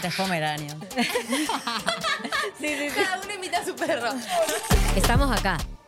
Tres pomeranios. Cada uno invita a su perro. Estamos acá,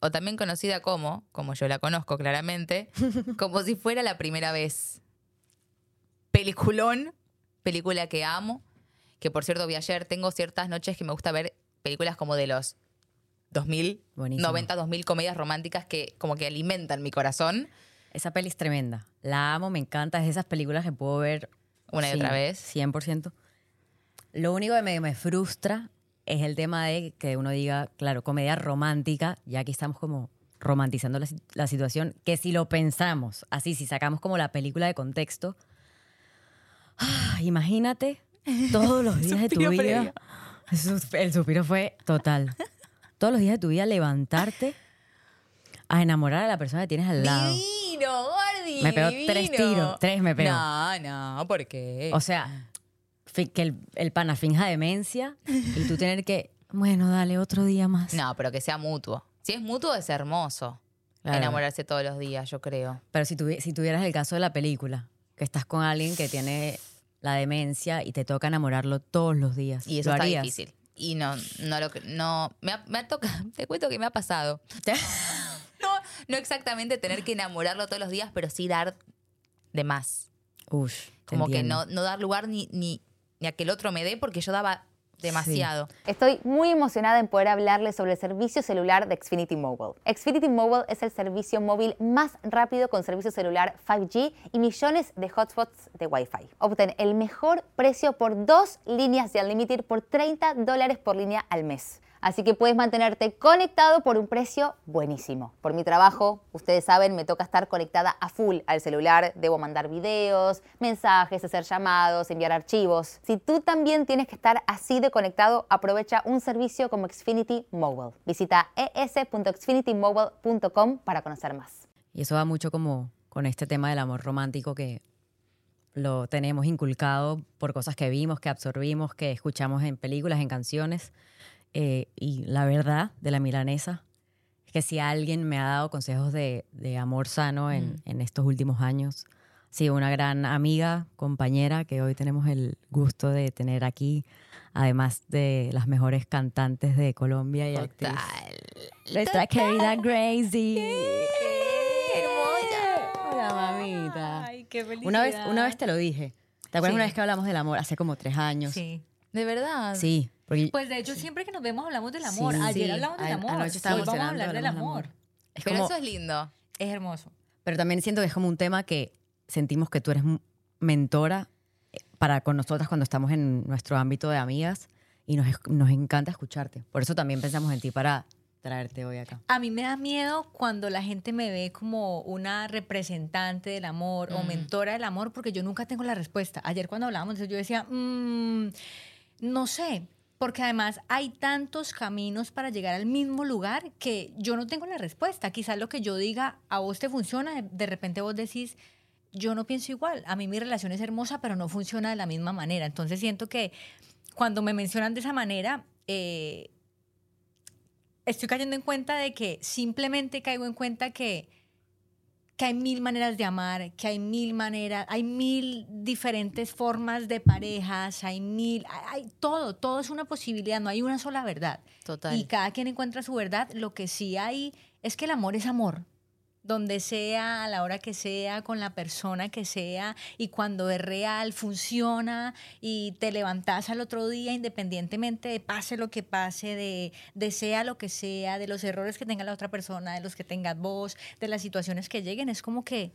O también conocida como, como yo la conozco claramente, como si fuera la primera vez. Peliculón, película que amo, que por cierto vi ayer, tengo ciertas noches que me gusta ver películas como de los 2000, Buenísimo. 90, 2000 comedias románticas que como que alimentan mi corazón Esa peli es tremenda. La amo, me encanta. Es de esas películas que puedo ver una y sí, otra vez. 100%. Lo único que me, me frustra es el tema de que uno diga, claro, comedia romántica, ya que estamos como romantizando la, la situación, que si lo pensamos así, si sacamos como la película de contexto, ah, imagínate todos los días de tu vida. El sus- El suspiro fue total. Todos los días de tu vida levantarte a enamorar a la persona que tienes al lado. Divino, Gordi. Me pegó tres tiros, tres me pegó. No, no, ¿por qué? O sea, que el, el pana finja demencia y tú tener que, bueno, dale otro día más. No, pero que sea mutuo. Si es mutuo, es hermoso. Claro. Enamorarse todos los días, yo creo. Pero si, tuvi- si tuvieras el caso de la película, que estás con alguien que tiene la demencia y te toca enamorarlo todos los días. Y eso ¿lo está harías? difícil. Y no, no lo no. Me ha, me ha tocado, te cuento que me ha pasado. No, no exactamente tener que enamorarlo todos los días, pero sí dar de más. Te Como que no, no dar lugar ni, ni, ni a que el otro me dé, porque yo daba demasiado. Estoy muy emocionada en poder hablarles sobre el servicio celular de Xfinity Mobile. Xfinity Mobile es el servicio móvil más rápido con servicio celular 5G y millones de hotspots de Wi-Fi. Obtén el mejor precio por dos líneas de Unlimited por 30 dólares por línea al mes. Así que puedes mantenerte conectado por un precio buenísimo. Por mi trabajo, ustedes saben, me toca estar conectada a full al celular. Debo mandar videos, mensajes, hacer llamados, enviar archivos. Si tú también tienes que estar así de conectado, aprovecha un servicio como Xfinity Mobile. Visita es.xfinitymobile.com para conocer más. Y eso va mucho como con este tema del amor romántico que lo tenemos inculcado por cosas que vimos, que absorbimos, que escuchamos en películas, en canciones. Eh, y la verdad de la milanesa es que si alguien me ha dado consejos de, de amor sano en, en estos últimos años, ha sido una gran amiga, compañera que hoy tenemos el gusto de tener aquí, además de las mejores cantantes de Colombia y actriz. Total. Nuestra querida Gracie. hermosa. Hola, mamita. Ay, qué felicidad. Una vez, una vez te lo dije. ¿Te acuerdas Sí. una vez que hablamos del amor? Hace como tres años. Sí. De verdad. Sí, porque Pues de hecho, siempre que nos vemos hablamos del amor. Sí. Ayer Sí. hablamos del A- amor. anoche estábamos Hoy vamos a hablar del amor. es Pero como- eso es lindo. Es hermoso. pero también siento que es como un tema que sentimos que tú eres mentora eh, para con nosotras cuando estamos en nuestro ámbito de amigas y nos, nos encanta escucharte. Por eso también pensamos en ti para traerte hoy acá. A mí me da miedo cuando la gente me ve como una representante del amor o Mm. mentora del amor porque yo nunca tengo la respuesta. Ayer cuando hablábamos de eso yo decía, "Mm, no sé, porque además hay tantos caminos para llegar al mismo lugar que yo no tengo la respuesta. Quizás lo que yo diga a vos te funciona, de, repente vos decís, yo no pienso igual, a mí mi relación es hermosa, pero no funciona de la misma manera. Entonces siento que cuando me mencionan de esa manera, eh, estoy cayendo en cuenta de que simplemente caigo en cuenta que, que hay mil maneras de amar, que hay mil maneras, hay mil diferentes formas de parejas, hay mil, hay, hay todo, todo es una posibilidad, no hay una sola verdad. Total. Y cada quien encuentra su verdad. Lo que sí hay es que el amor es amor. Donde sea, a la hora que sea, con la persona que sea, y cuando es real, funciona, y te levantás al otro día, independientemente de pase lo que pase, de, de sea lo que sea, de los errores que tenga la otra persona, de los que tengas vos, de las situaciones que lleguen, es como que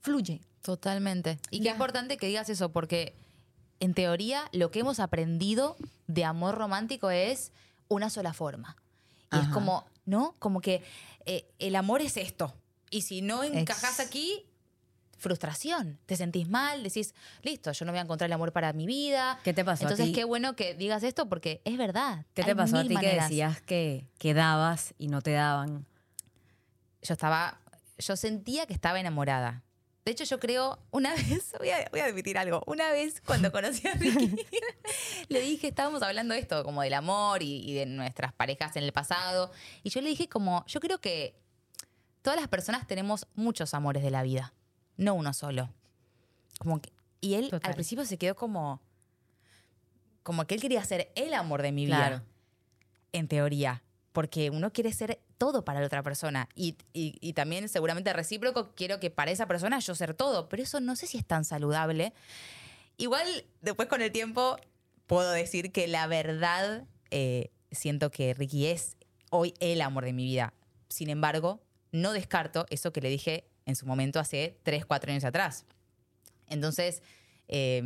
fluye. Totalmente. Y qué Ya. importante que digas eso, porque en teoría lo que hemos aprendido de amor romántico es una sola forma. Y es como, ¿no? Como que eh, el amor es esto. Y si no encajas aquí, frustración. Te sentís mal, decís, listo, yo no voy a encontrar el amor para mi vida. ¿Qué te pasó a Entonces, ti? qué bueno que digas esto porque es verdad. ¿Qué te pasó a ti que decías que, que dabas y no te daban? Yo estaba, yo sentía que estaba enamorada. De hecho, yo creo, una vez, voy a, voy a admitir algo, una vez cuando conocí a Ricky, le dije, estábamos hablando de esto, como del amor y, y de nuestras parejas en el pasado, y yo le dije como, yo creo que todas las personas tenemos muchos amores de la vida, no uno solo. Como que- y él Total. al principio se quedó como, como que él quería ser el amor de mi vida Claro. en teoría, porque uno quiere ser todo para la otra persona y, y- y también seguramente recíproco, quiero que para esa persona yo ser todo, pero eso no sé si es tan saludable. Igual después con el tiempo puedo decir que la verdad eh, siento que Ricky es hoy el amor de mi vida. Sin embargo, no descarto eso que le dije en su momento hace 3, 4 años atrás. Entonces, eh,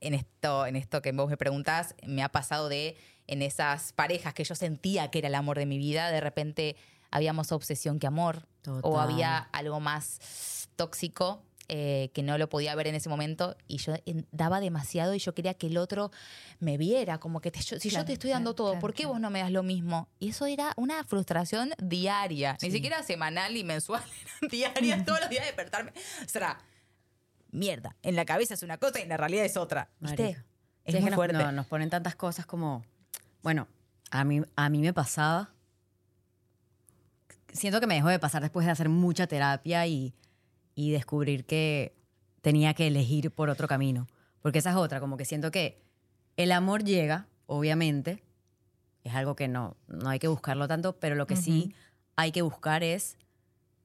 en, esto, en esto que vos me preguntás, me ha pasado de en esas parejas que yo sentía que era el amor de mi vida, de repente había más obsesión que amor. O había algo más tóxico eh, que no lo podía ver en ese momento y yo daba demasiado y yo quería que el otro me viera, como que te- yo- si yo te estoy dando claro, todo, claro, ¿por qué vos no me das lo mismo? Y eso era una frustración diaria, ni siquiera semanal y mensual, eran diarias, todos los días despertarme. O sea, mierda, en la cabeza es una cosa y en la realidad es otra. ¿Viste? Es Sí, muy nos, fuerte. no, nos ponen tantas cosas como, bueno, a mí, a mí me pasaba, siento que me dejó de pasar después de hacer mucha terapia y, y descubrir que tenía que elegir por otro camino. Porque esa es otra, como que siento que el amor llega, obviamente, es algo que no, no hay que buscarlo tanto, pero lo que sí hay que buscar es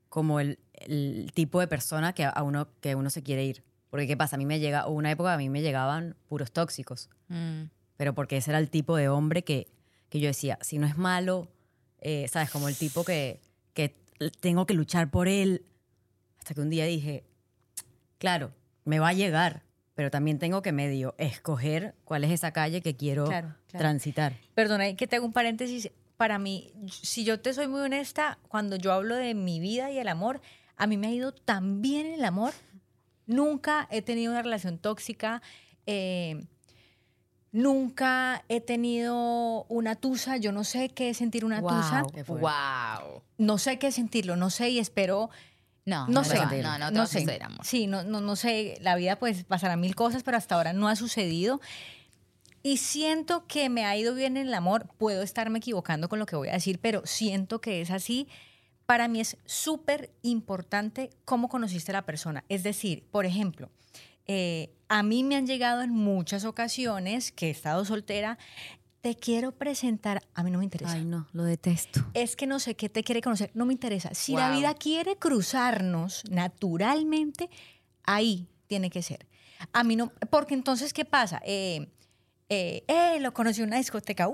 como el, el tipo de persona que a uno, que uno se quiere ir. Porque ¿qué pasa? A mí me llega, una época a mí me llegaban puros tóxicos, Mm. pero porque ese era el tipo de hombre que, que yo decía, si no es malo, eh, ¿sabes? Como el tipo que, que tengo que luchar por él. Hasta que un día dije, claro, me va a llegar, pero también tengo que medio escoger cuál es esa calle que quiero Claro, claro. transitar. Perdona, que te hago un paréntesis. Para mí, si yo te soy muy honesta, cuando yo hablo de mi vida y el amor, a mí me ha ido tan bien el amor. Nunca he tenido una relación tóxica. eh, nunca he tenido una tusa. Yo no sé qué es sentir una tusa. Wow, Qué fuerte. wow. No sé qué es sentirlo. No sé y espero No, no te sé, no, no, sé. Sí, no, no, no sé, la vida pues pasará mil cosas, pero hasta ahora no ha sucedido. Y siento que me ha ido bien en el amor. Puedo estarme equivocando con lo que voy a decir, pero siento que es así. Para mí es súper importante cómo conociste a la persona. Es decir, por ejemplo, eh, a mí me han llegado en muchas ocasiones que he estado soltera. Te quiero presentar. A mí no me interesa Ay, no, lo detesto. es que no sé qué te quiere conocer, no me interesa. Si la vida quiere cruzarnos naturalmente, ahí tiene que ser. A mí no, porque entonces, ¿qué pasa? Eh, eh, eh, lo conocí en una discoteca,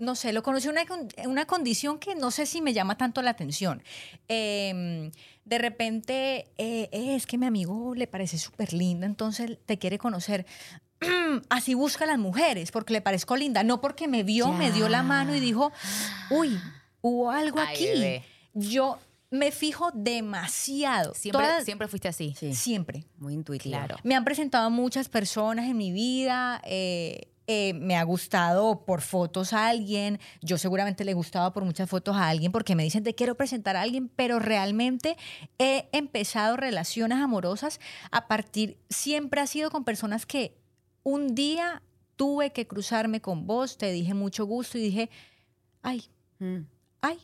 no sé, lo conocí en una, condición que no sé si me llama tanto la atención. Eh, de repente, eh, eh, es que mi amigo le parece súper linda, entonces te quiere conocer. Así busca a las mujeres, porque le parezco linda, no porque me vio, me dio la mano y dijo, uy, hubo algo Ay, aquí. bebé. Yo me fijo demasiado. Siempre, Todas- siempre fuiste así. Sí, siempre. muy intuitivo. Claro. Me han presentado muchas personas en mi vida. eh, eh, me ha gustado por fotos a alguien. Yo seguramente le he gustado por muchas fotos a alguien porque me dicen te quiero presentar a alguien, pero realmente he empezado relaciones amorosas a partir, siempre ha sido con personas que un día tuve que cruzarme con vos, te dije mucho gusto y dije, ay, Mm. ay,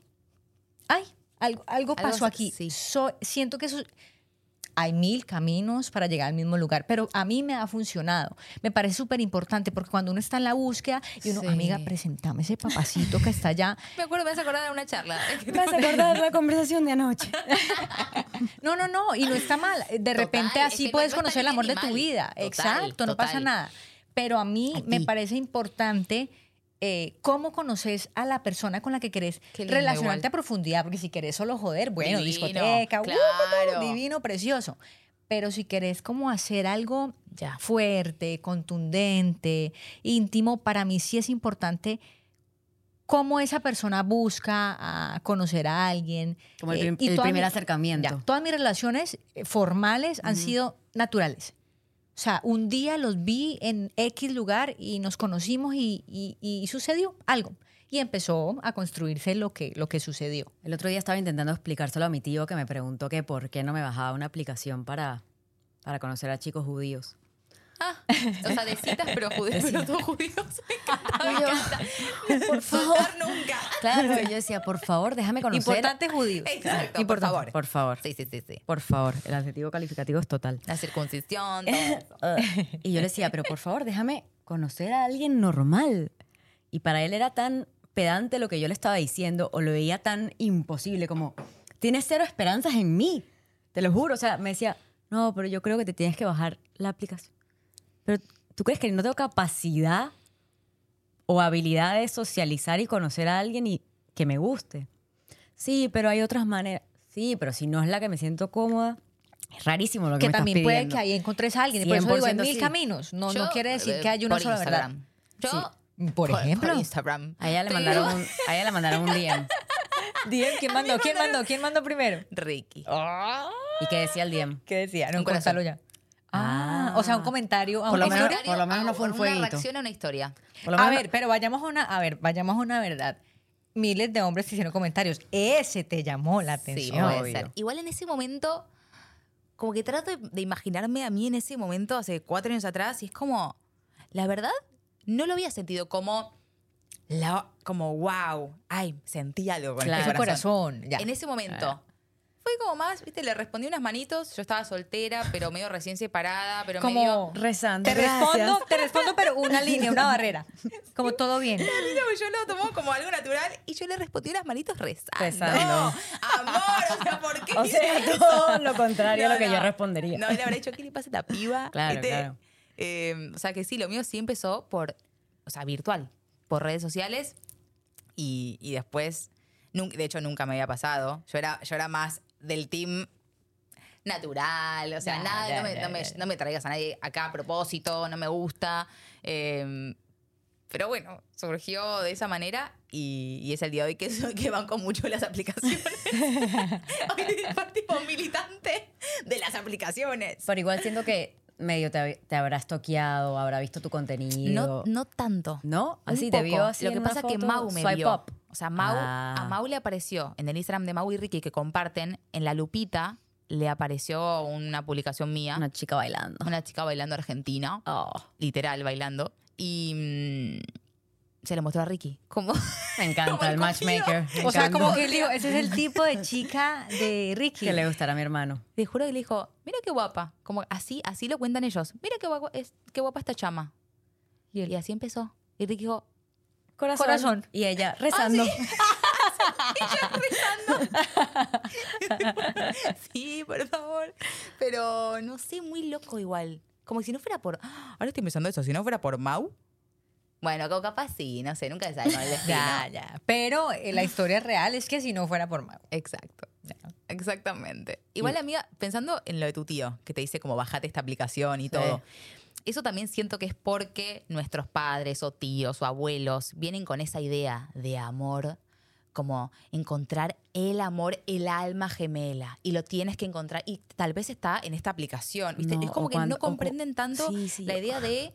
ay, algo, algo pasó aquí. sí. So- siento que eso, hay mil caminos para llegar al mismo lugar, pero a mí me ha funcionado. Me parece súper importante porque cuando uno está en la búsqueda y uno, Sí. amiga, presentame ese papacito que está allá. Me acuerdo, me vas a acordar de una charla. Me has acordado la conversación de anoche. No, no, no, y no está mal. De Total, repente es así que puedes conocer el amor de tu vida. Total, Exacto, no pasa nada. Pero a mí A me parece importante eh, cómo conoces a la persona con la que querés lindo relacionarte igual. a profundidad, porque si querés solo joder, bueno, Divino, discoteca, uh, claro. divino, precioso. Pero si querés como hacer algo Ya. fuerte, contundente, íntimo, para mí sí es importante cómo esa persona busca a conocer a alguien. Como el Eh, y el primer mi- acercamiento. ya, todas mis relaciones eh, formales han sido naturales. O sea, un día los vi en X lugar y nos conocimos y, y- sucedió algo. Y empezó a construirse lo que, lo que sucedió. El otro día estaba intentando explicárselo a mi tío que me preguntó que por qué no me bajaba una aplicación para, para conocer a chicos judíos. Ah, o sea, de citas, pero judíos, pero todos judíos. Me encanta, me encanta. Por favor. Nunca. Claro, pero yo decía, por favor, déjame conocer. Importante judíos. Exacto, por favor. Por favor. Sí, sí, sí, sí. Por favor. El adjetivo calificativo es total. La circuncisión, todo eso. Y yo le decía, pero por favor, déjame conocer a alguien normal. Y para él era tan pedante lo que yo le estaba diciendo, o lo veía tan imposible, como, tienes cero esperanzas en mí. Te lo juro. O sea, me decía, no, pero yo creo que te tienes que bajar la aplicación. Pero, ¿tú crees que no tengo capacidad o habilidad de socializar y conocer a alguien y que me guste? Sí, pero hay otras maneras. Sí, pero si no es la que me siento cómoda, es rarísimo lo que, Que me estás también puede pidiendo. que ahí encontres a alguien. Y por eso digo, hay 100% mil sí. caminos. No, no Yo, quiere decir eh, que hay una sola verdad. Instagram. Yo, Por ejemplo. Por Instagram. A ella le mandaron un, a ella le mandaron un DM. DM, ¿quién mandó? ¿Quién mandó? ¿Quién mandó primero? Ricky. ¿Y qué decía el DM? ¿Qué decía? No, Un corazón. cuéntalo ya. Ah, o sea, un comentario. a Por una lo menos- historia. por lo menos no fue un Una fueguito. reacción a una historia. Por lo A menos- ver, pero vayamos a una, a ver, vayamos a una verdad. Miles de hombres hicieron comentarios. Ese te llamó la Sí, atención. puede ser. Igual en ese momento, como que trato de, de imaginarme a mí en ese momento, hace cuatro años atrás, y es como, la verdad, no lo había sentido como, la, como wow, ay, sentí algo con Claro. este Su corazón. corazón. ya. En ese momento. Fue como más, viste, le respondí unas manitos, yo estaba soltera, pero medio recién separada, pero medio... Como rezando. te gracias. respondo, te respondo, pero una línea, una barrera. Como todo bien. Yo lo tomó como algo natural y yo le respondí unas manitos rezando. Rezando. Amor, o sea, ¿por qué? O sea, eso? todo lo contrario a lo que No, yo respondería. No, le habré dicho, ¿qué le pasa a esta piba? Claro, claro. Eh, o sea, que sí, lo mío sí empezó por, o sea, virtual, por redes sociales y, y después, de hecho, nunca me había pasado. Yo era, yo era más del team natural, o sea, nada, no, me, no, no traigas a nadie acá a propósito, no me gusta. eh, pero bueno, surgió de esa manera y, y es el día de hoy que, que banco mucho las aplicaciones. hoy soy tipo militante de las aplicaciones. Pero igual siento que medio te, te habrás toqueado, habrá visto tu No, contenido. no tanto. ¿No? Un Así te poco. vio así Lo que pasa es que Mau me vio. up. O sea, Mau, Ah. a Mau le apareció en el Instagram de Mau y Ricky que comparten, en la lupita le apareció una publicación mía, Una chica bailando. una chica bailando argentina, Oh, literal bailando, y mm, se lo mostró a Ricky. Como, me Como encanta el el matchmaker. me O sea, como que él dijo, ese es el tipo de chica de Ricky. que le gustará a mi hermano. te juro que le dijo, mira qué guapa, como así, así lo cuentan ellos, mira qué guapa, es, qué guapa esta chama. Y, y así empezó. Y Ricky dijo, Corazón. Corazón. Y ella rezando. Sí, por favor. Pero no sé, muy loco igual. Como si no fuera por. ¡Ah! Ahora estoy pensando eso, si no fuera por Mau. Bueno, como capaz sí, no sé, nunca se sabe con el destino. Ya, ya. Pero eh, la historia real es que si no fuera por Mau. Exacto. Exactamente. Igual, amiga, pensando en lo de tu tío, que te dice como bajate esta aplicación y todo. Eso también siento que es porque nuestros padres o tíos o abuelos vienen con esa idea de amor, como encontrar el amor, el alma gemela. Y lo tienes que encontrar. Y tal vez está en esta aplicación. ¿viste? No, es como que cuando- no o comprenden tanto Sí, sí. la idea de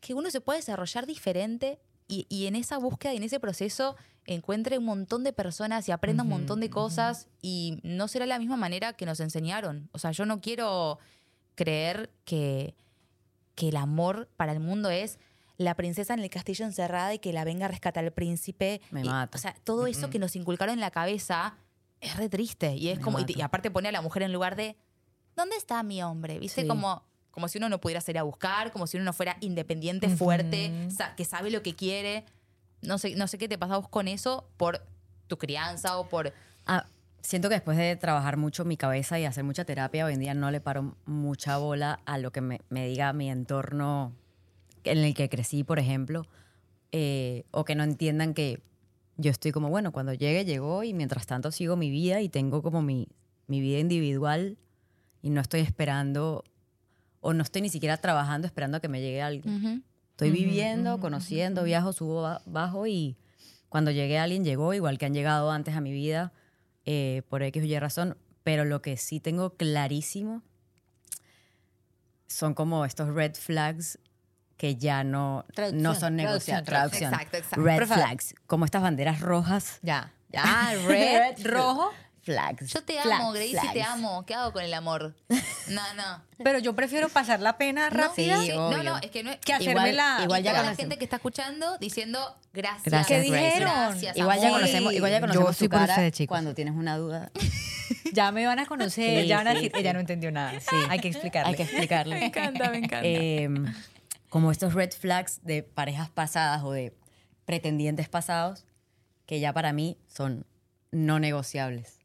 que uno se puede desarrollar diferente y, y en esa búsqueda y en ese proceso encuentre un montón de personas y aprenda un montón de cosas y no será la misma manera que nos enseñaron. O sea, yo no quiero creer que, que el amor para el mundo es la princesa en el castillo encerrada y que la venga a rescatar el príncipe. Me Y, mata. O sea, todo eso que nos inculcaron en la cabeza es re triste. Y es Me como, y, aparte pone a la mujer en lugar de, ¿dónde está mi hombre? ¿Viste? Sí. Como, como si uno no pudiera salir a buscar, como si uno no fuera independiente, fuerte, sa- que sabe lo que quiere. No sé, no sé qué te pasa a vos con eso por tu crianza o por... Ah, siento que después de trabajar mucho mi cabeza y hacer mucha terapia, hoy en día no le paro mucha bola a lo que me, me diga mi entorno en el que crecí, por ejemplo, eh, o que no entiendan que yo estoy como, bueno, cuando llegue, llegó y mientras tanto sigo mi vida y tengo como mi, mi vida individual y no estoy esperando o no estoy ni siquiera trabajando esperando a que me llegue alguien. Estoy viviendo, conociendo, viajo, subo, ba- bajo y Cuando llegue alguien, llegó, igual que han llegado antes a mi vida, eh, por X o Y razón. Pero lo que sí tengo clarísimo son como estos red flags que ya no, Traducción, no son negociables. Traducción. Exacto, exacto. Red Por favor. flags, como estas banderas rojas. Ya. Ya. Ah, red, rojo. Flags. Yo te Flags, amo, Gracie, te flags. amo. ¿Qué hago con el amor? No, no. Pero yo prefiero pasar la pena rápida. Sí, no, no, es que no es... Que hacerme Igual- la- igual ya toda la gente que está escuchando diciendo gracias. Gracias, ¿Qué dijeron? Gracias, Igual ya conocemos, igual ya Yo conocemos estoy tu cara chicos. cuando tienes una duda. Ya me van a conocer, Sí, ya van a sí, decir, sí. ella no entendió nada. Sí, hay que explicarle. Hay que explicarle. Me encanta, me encanta. Eh, como estos red flags de parejas pasadas o de pretendientes pasados que ya para mí son no negociables.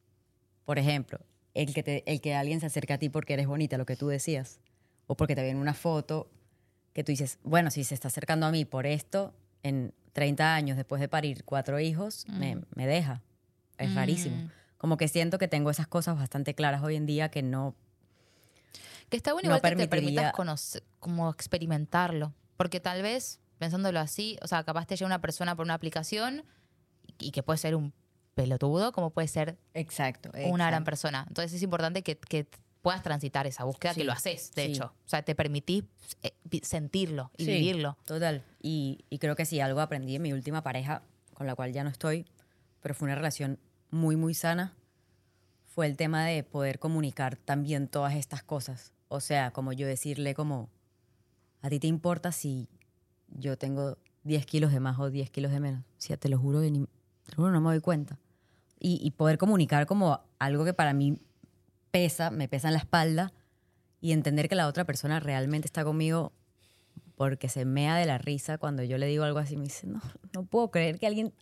Por ejemplo, el que, te- el que alguien se acerca a ti porque eres bonita, lo que tú decías, o porque te ve en una foto que tú dices, bueno, si se está acercando a mí por esto, en 30 años después de parir cuatro hijos, me, me deja. Es rarísimo. Como que siento que tengo esas cosas bastante claras hoy en día que no Que está bueno no igual que te permitas conocer, como experimentarlo. Porque tal vez, pensándolo así, o sea, capaz te llega una persona por una aplicación y que puede ser un pelotudo, como puede ser Exacto. una gran persona. Entonces es importante que, que puedas transitar esa búsqueda, que Sí, lo haces, de sí. hecho. O sea, te permitís eh, sentirlo y Sí, vivirlo. Total. Y, y creo que sí, algo aprendí en mi última pareja, con la cual ya no estoy, pero fue una relación muy, muy sana, fue el tema de poder comunicar también todas estas cosas. O sea, como yo decirle como, ¿a ti te importa si yo tengo 10 kilos de más o 10 kilos de menos? O sea, te lo juro, que ni- te juro, no me doy cuenta. Y, y poder comunicar como algo que para mí pesa, me pesa en la espalda, y entender que la otra persona realmente está conmigo porque se mea de la risa cuando yo le digo algo así. Me dice, no, no puedo creer que alguien,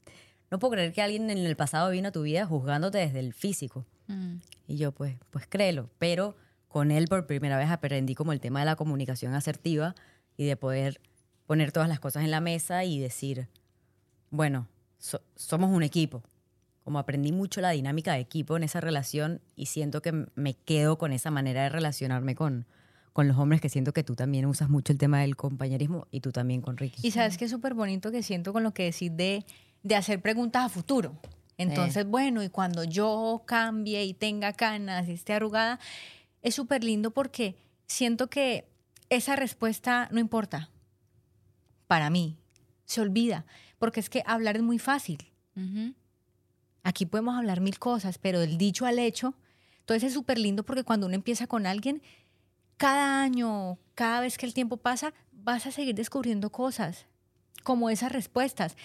no puedo creer que alguien en el pasado vino a tu vida juzgándote desde el físico. Y yo, pues, pues créelo. Pero con él por primera vez aprendí como el tema de la comunicación asertiva y de poder poner todas las cosas en la mesa y decir, bueno, so- somos un equipo. Como aprendí mucho la dinámica de equipo en esa relación y siento que me quedo con esa manera de relacionarme con, con los hombres, que siento que tú también usas mucho el tema del compañerismo y tú también con Ricky. Y sabes que es súper bonito que siento con lo que decís de, de hacer preguntas a futuro. Entonces, bueno, y cuando yo cambie y tenga canas y esté arrugada, es súper lindo porque siento que esa respuesta no importa. Para mí, se olvida. Porque es que hablar es muy fácil. Aquí podemos hablar mil cosas, pero del dicho al hecho, entonces es súper lindo porque cuando uno empieza con alguien, cada año, cada vez que el tiempo pasa, vas a seguir descubriendo cosas, como esas respuestas.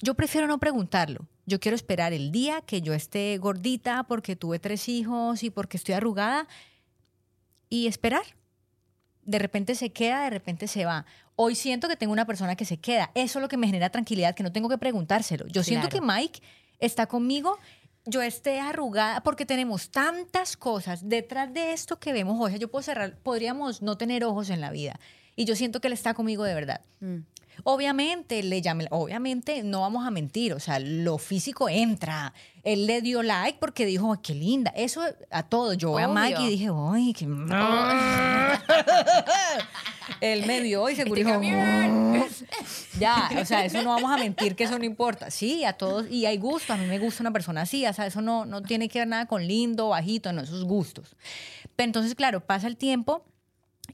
Yo prefiero no preguntarlo. Yo quiero esperar el día que yo esté gordita porque tuve tres hijos y porque estoy arrugada y esperar. De repente se queda, de repente se va. Hoy siento que tengo una persona que se queda. Eso es lo que me genera tranquilidad, que no tengo que preguntárselo. Yo siento que. Mike está conmigo, yo esté arrugada, porque tenemos tantas cosas detrás de esto que vemos hoy. Sea, Yo puedo cerrar, podríamos no tener ojos en la vida. Y yo siento que él está conmigo de verdad. Mm. Obviamente, le llamé, obviamente no vamos a mentir, o sea, lo físico entra. Él le dio like porque dijo, "Ay, qué linda. Eso a todo. Yo voy a Mike y dije, ay, qué... Él me vio y seguro Este dijo, ya, o sea, eso no vamos a mentir que eso no importa. Sí, a todos, y hay gusto, a mí me gusta una persona así, o sea, eso no, no tiene que ver nada con lindo, bajito, no, esos gustos. Pero entonces, claro, pasa el tiempo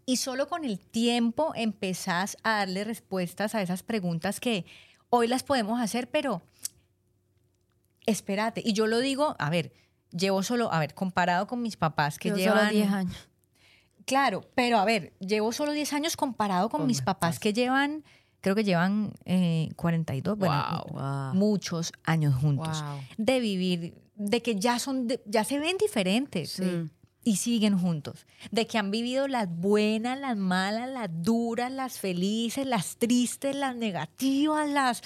y solo con el tiempo empezás a darle respuestas a esas preguntas que hoy las podemos hacer, pero espérate. Y yo lo digo, a ver, llevo solo, a ver, comparado con mis papás que Yo llevan... solo 10 años. Claro, pero a ver, llevo solo 10 años comparado con Con mis papás que llevan, creo que llevan eh, 42, bueno, Wow. Wow. muchos años juntos. Wow. De vivir, de que ya son, de- ya se ven diferentes Sí. Y siguen juntos. De que han vivido las buenas, las malas, las duras, las felices, las tristes, las negativas, las,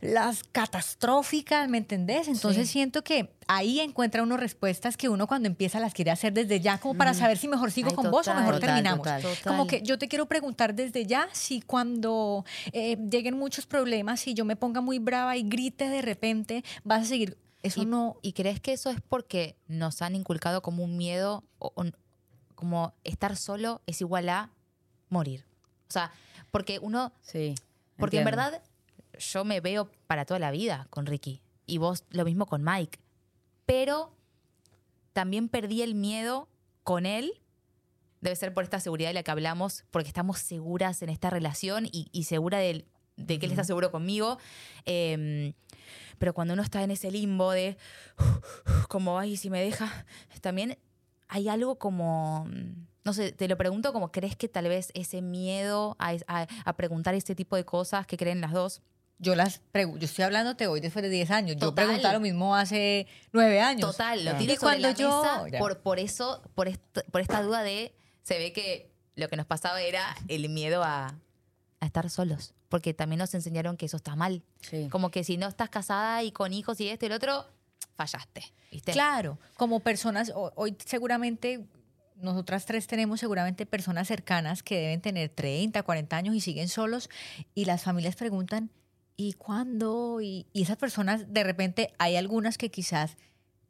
las catastróficas, ¿me entendés? Entonces Sí. siento que ahí encuentra uno respuestas que uno cuando empieza las quiere hacer desde ya, como para saber si mejor sigo Ay, con vos o mejor total, terminamos. total. Como que yo te quiero preguntar desde ya si cuando eh, lleguen muchos problemas, si yo me ponga muy brava y grite de repente, vas a seguir. Eso ¿Y, no. ¿Y crees que eso es porque nos han inculcado como un miedo, o, o- como estar solo es igual a morir? O sea, porque uno, Sí. porque en verdad yo me veo para toda la vida con Ricky. Y vos lo mismo con Mike. Pero también perdí el miedo con él. Debe ser por esta seguridad de la que hablamos, porque estamos seguras en esta relación y, y segura del- de, que él está seguro conmigo. Em, pero cuando uno está en ese limbo de, como, ay, si me deja, también hay algo como, no sé, te lo pregunto como, ¿crees que tal vez ese miedo a, a- a preguntar este tipo de cosas que creen las dos? Yo las yo estoy hablándote hoy después de 10 años. Yo Total. preguntaba lo mismo hace 9 años. Total, lo tiro sobre cuando la yo- mesa Ya. por, por eso, por, est- por esta duda de, se ve que lo que nos pasaba era el miedo a, a estar solos, porque también nos enseñaron que eso está mal. Sí. Como que si no estás casada y con hijos y esto y el otro, fallaste, ¿viste? Claro, como personas, ho- hoy seguramente nosotras tres tenemos seguramente personas cercanas que deben tener 30, 40 años y siguen solos y las familias preguntan, ¿y cuándo? Y, y esas personas, de repente, hay algunas que quizás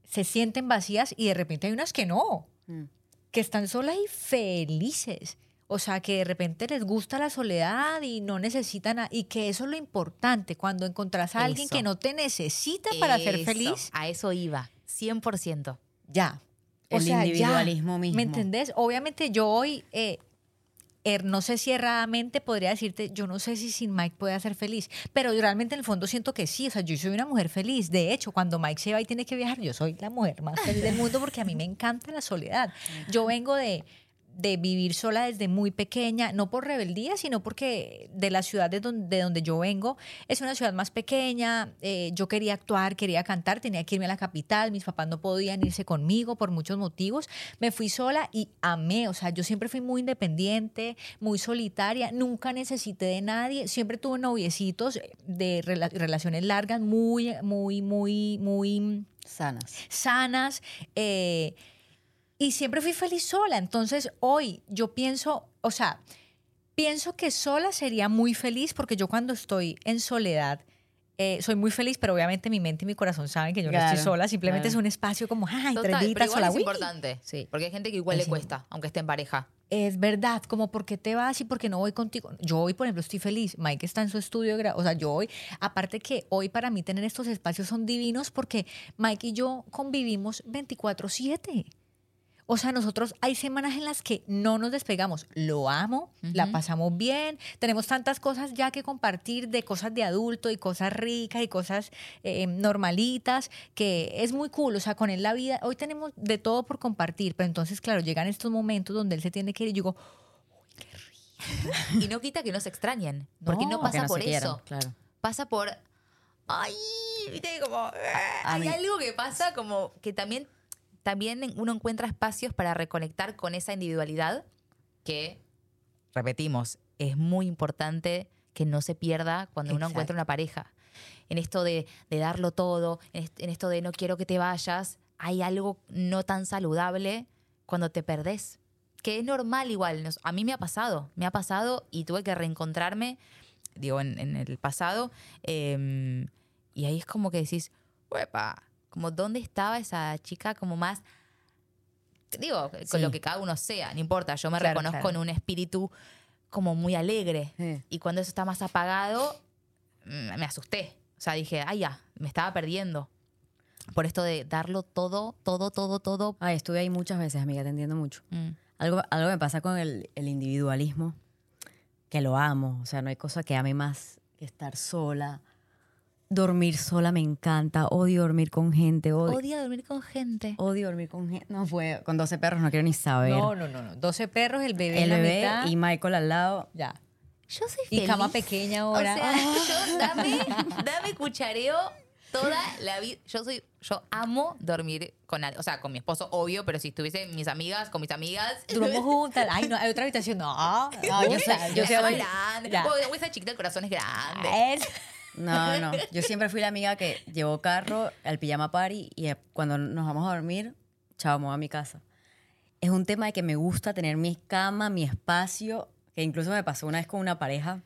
se sienten vacías y de repente hay unas que no, Mm. que están solas y felices. O sea, que de repente les gusta la soledad y no necesitan, a- y que eso es lo importante, cuando encontrás a alguien que no te necesita para ser feliz, A eso iba, 100%. ya. O El sea, ya. individualismo mismo. ¿Me entendés? Obviamente yo hoy, eh, er- no sé si erradamente podría decirte, yo no sé si sin Mike puede ser feliz, pero yo realmente en el fondo siento que sí, o sea, yo soy una mujer feliz. De hecho, cuando Mike se va y tiene que viajar, yo soy la mujer más feliz del mundo porque a mí me encanta la soledad. Yo vengo de de vivir sola desde muy pequeña, no por rebeldía, sino porque de la ciudad de donde, de donde yo vengo es una ciudad más pequeña, eh, yo quería actuar, quería cantar, tenía que irme a la capital, mis papás no podían irse conmigo por muchos motivos, me fui sola y amé, o sea, yo siempre fui muy independiente, muy solitaria, nunca necesité de nadie, siempre tuve noviecitos de rela- relaciones largas, muy, muy, muy, muy Sanas. sanas. eh, y siempre fui feliz sola. Entonces, hoy yo pienso, o sea, pienso que sola sería muy feliz porque yo cuando estoy en soledad, eh, soy muy feliz, pero obviamente mi mente y mi corazón saben que yo no Claro, estoy sola. Simplemente claro. es un espacio como, ay, Total, pero igual sola. es uy". importante. Sí. Porque hay gente que igual Es le cuesta, aunque esté en pareja. Es verdad, como por qué te vas y por qué no voy contigo. Yo hoy, por ejemplo, estoy feliz. Mike está en su estudio, o sea, yo hoy, aparte que hoy para mí tener estos espacios son divinos porque Mike y yo convivimos 24/7. O sea, nosotros hay semanas en las que no nos despegamos. Lo amo, la pasamos bien, tenemos tantas cosas ya que compartir de cosas de adulto y cosas ricas y cosas eh, normalitas, que es muy cool. O sea, con él la vida, hoy tenemos de todo por compartir, pero entonces, claro, llegan estos momentos donde él se tiene que ir y yo digo, Y no quita que no se extrañen. Porque no, No, pasa no por quieran, eso. claro. Pasa por. Ay, viste, como. A hay mí- algo que pasa como que también, también uno encuentra espacios para reconectar con esa individualidad que, repetimos, es muy importante que no se pierda cuando uno encuentra una pareja. En esto de, de darlo todo, en est- en esto de no quiero que te vayas, hay algo no tan saludable cuando te perdés. Que es normal igual. nos- A mí me ha pasado, me ha pasado y tuve que reencontrarme, digo, en, en el pasado. em, y ahí es como que decís, huepa, como dónde estaba esa chica como más... Digo, con Sí. lo que cada uno sea, no importa, yo me Claro, reconozco claro. en un espíritu como muy alegre. Sí. Y cuando eso está más apagado, mm, me asusté. O sea, dije, ay, ya, me estaba perdiendo. Por esto de darlo todo, todo, todo, todo. Ay, estuve ahí muchas veces, amiga, te entiendo mucho. Mm. Algo, algo me pasa con el, el individualismo, que lo amo. O sea, no hay cosa que ame más que estar sola. Dormir sola me encanta. Odio dormir con gente. Odio, Odia dormir con gente. odio dormir con gente. No puedo. Con 12 perros no quiero ni saber. no, no, no, no. 12 perros, el bebé el en la bebé mitad, y Michael al lado. ya. Yo soy Y feliz. cama pequeña ahora. O sea, yo dame, dame cuchareo toda la vida. Yo soy, yo amo dormir con alguien. O sea, con mi esposo, obvio, pero si estuviese mis amigas, con mis amigas. Duramos juntas. Ay, no, hay otra habitación. No, no, yo yo hoy- grande. O esa chiquita el corazón es grande. Es- No, no. Yo siempre fui la amiga que llevó carro al pijama party y eh, cuando nos vamos a dormir, chao, me voy a mi casa. Es un tema de que me gusta tener mi cama, mi espacio, que incluso me pasó una vez con una pareja.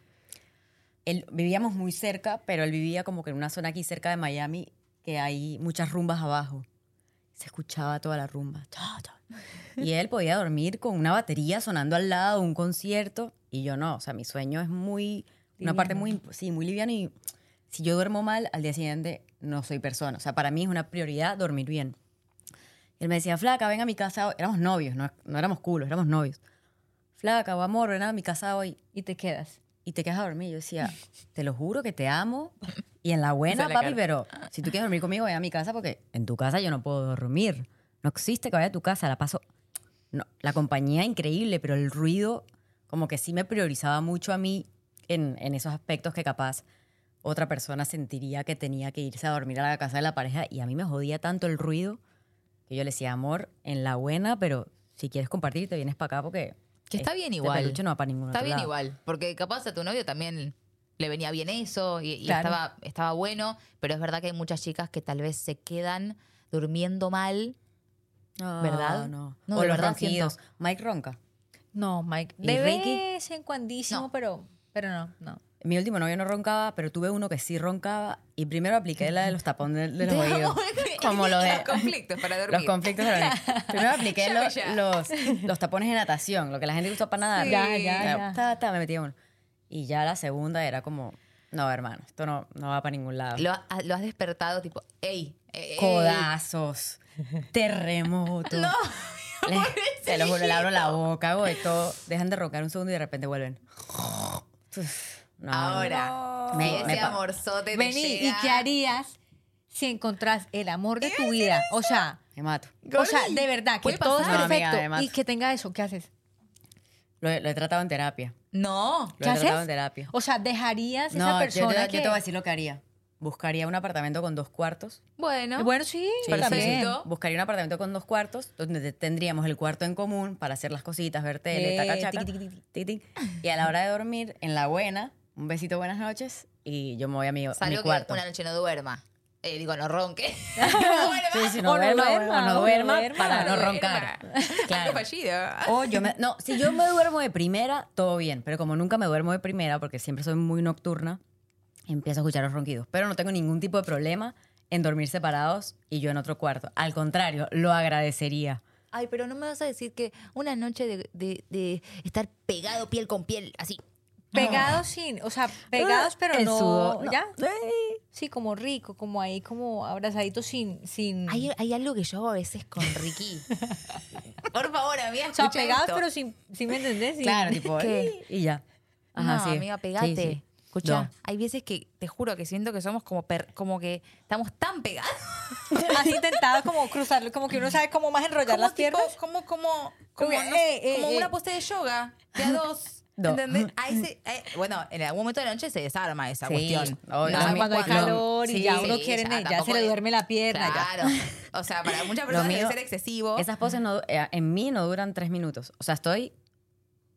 Él, vivíamos muy cerca, pero él vivía como que en una zona aquí cerca de Miami que hay muchas rumbas abajo. Se escuchaba toda la rumba. Y él podía dormir con una batería sonando al lado, un concierto, y yo no. O sea, mi sueño es muy, una parte muy, sí, muy liviana y si yo duermo mal, al día siguiente no soy persona. O sea, para mí es una prioridad dormir bien. Él me decía, flaca, ven a mi casa hoy. Éramos novios, no, no éramos culos, éramos novios. Flaca o amor, ven a mi casa hoy Y te quedas. y te quedas a dormir. Yo decía, te lo juro que te amo. Y en la buena, papi, pero si tú quieres dormir conmigo, ven a mi casa porque en tu casa yo no puedo dormir. No existe que vaya a tu casa, la paso. No, la compañía increíble, pero el ruido como que sí me priorizaba mucho a mí en, en esos aspectos que capaz otra persona sentiría que tenía que irse a dormir a la casa de la pareja y a mí me jodía tanto el ruido que yo le decía, amor, en la buena, pero si quieres compartir, te vienes para acá porque... Que está bien este igual. peluche no va para ningún Está otro bien lado. igual, porque capaz a tu novio también le venía bien eso y, y Claro. estaba, estaba bueno, pero es verdad que hay muchas chicas que tal vez se quedan durmiendo mal. No, ¿Verdad? No. No, o los verdad ronquidos. Mike ronca. No, Mike. ¿Y De vez en cuandísimo, No. pero, pero no, no. Mi último novio no roncaba, pero tuve uno que sí roncaba y primero apliqué la de los tapones de, los oídos. Como lo de los conflictos para dormir. los conflictos de la Primero apliqué los, los, los tapones de natación, lo que la gente usa para nadar. Sí. Ya, ya, ya. Ta, ta, me metía uno. Y ya la segunda era como, no, hermano, esto no, no va para ningún lado. Lo, ha- lo has despertado tipo, ey, ey, ey". Codazos, terremotos. No, Les- te lo juro, le abro la boca, hago de todo. Dejan de roncar un segundo y de repente vuelven. Uf, no, Ahora, Me- ese me pa- amorzote te Vení, ¿y llega- qué harías si encontrás el amor de tu vida? O sea, Me mato. o sea, de verdad, que ¿Puede todo es pasar? No, amiga, perfecto me mato. y que tenga eso, ¿qué haces? Lo, he- lo he tratado en terapia. No. Lo ¿Qué he tratado en terapia. O sea, ¿dejarías esa No, yo persona yo que... te voy a decir lo que haría. Buscaría un apartamento con dos cuartos. Bueno, Bueno, sí, Sí, sí. Perfecto. Buscaría un apartamento con dos cuartos donde te- tendríamos el cuarto en común para hacer las cositas, ver tele, Eh, taca, chaca. Y a la hora de dormir, en la buena, un besito, buenas noches, y yo me voy a mi, a mi salvo que cuarto. una noche no duerma. Eh, digo, no ronque. Sí, si no O no duerma, duerma, o no o duerma, no duerma. para no duerma. roncar. Claro. Claro. fallido. O yo me, no, si yo me duermo de primera, todo bien. Pero como nunca me duermo de primera, porque siempre soy muy nocturna, empiezo a escuchar los ronquidos. Pero no tengo ningún tipo de problema en dormir separados y yo en otro cuarto. Al contrario, lo agradecería. Ay, pero no me vas a decir que una noche de, de- de estar pegado piel con piel, así. Pegados sin, o sea, pegados pero no, sudor, no. ¿ya? Sí, como rico, como ahí, como abrazaditos sin, sin... Hay, hay algo que yo hago a veces con Ricky. Por favor, amiga, o sea, pegados esto. pero sin, sin me entendés? Sin- Claro, tipo, ¿Qué? y ya. no, Ajá, sí. amiga, pegate. sí. Escucha, No. hay veces que te juro que siento que somos como per- como que estamos tan pegados. Has intentado como cruzarlo, como que uno sabe cómo más enrollar Como las tipo- piernas. como, como, como, no- eh, eh, como eh. una pose de yoga, de a dos. No. ¿Entendés? A ese- eh, bueno, en algún momento de la noche se desarma esa Sí, cuestión. obvio. No, cuando hay lo- calor y sí, ya sí, uno quiere, ya, tampoco se le es- duerme la pierna. ya. Claro. O sea, para muchas personas mío- debe ser excesivo. Esas poses no, eh, en mí no duran tres minutos. O sea, estoy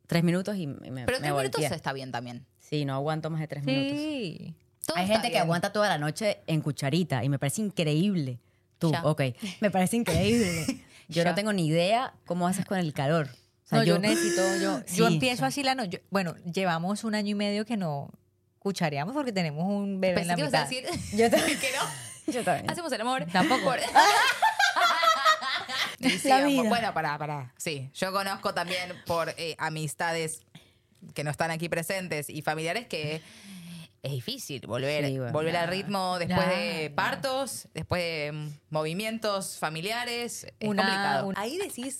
tres minutos y me, me pero tres minutos volteé. está bien también. Sí, no aguanto más de tres minutos. Sí. Todo Hay está gente que bien. aguanta toda la noche en cucharita y me parece increíble. Tú, Ya. ok. Me parece increíble. Yo Ya. no tengo ni idea cómo haces con el calor. Sea, no, yo, necesito, yo, yo empiezo así la noche. Bueno, llevamos un año y medio que no cuchareamos porque tenemos un bebé en la que ibas a mitad. decir Yo también. que no. Yo también. Hacemos el amor. Tampoco. Por- Y sí, La amor. vida. Bueno, pará, pará. Sí, yo conozco también por eh, amistades que no están aquí presentes y familiares que es difícil volver, Sí, bueno. volver al ritmo después Ya, de ya. partos, después de mm, movimientos familiares. Es Una- complicado. una- Ahí decís,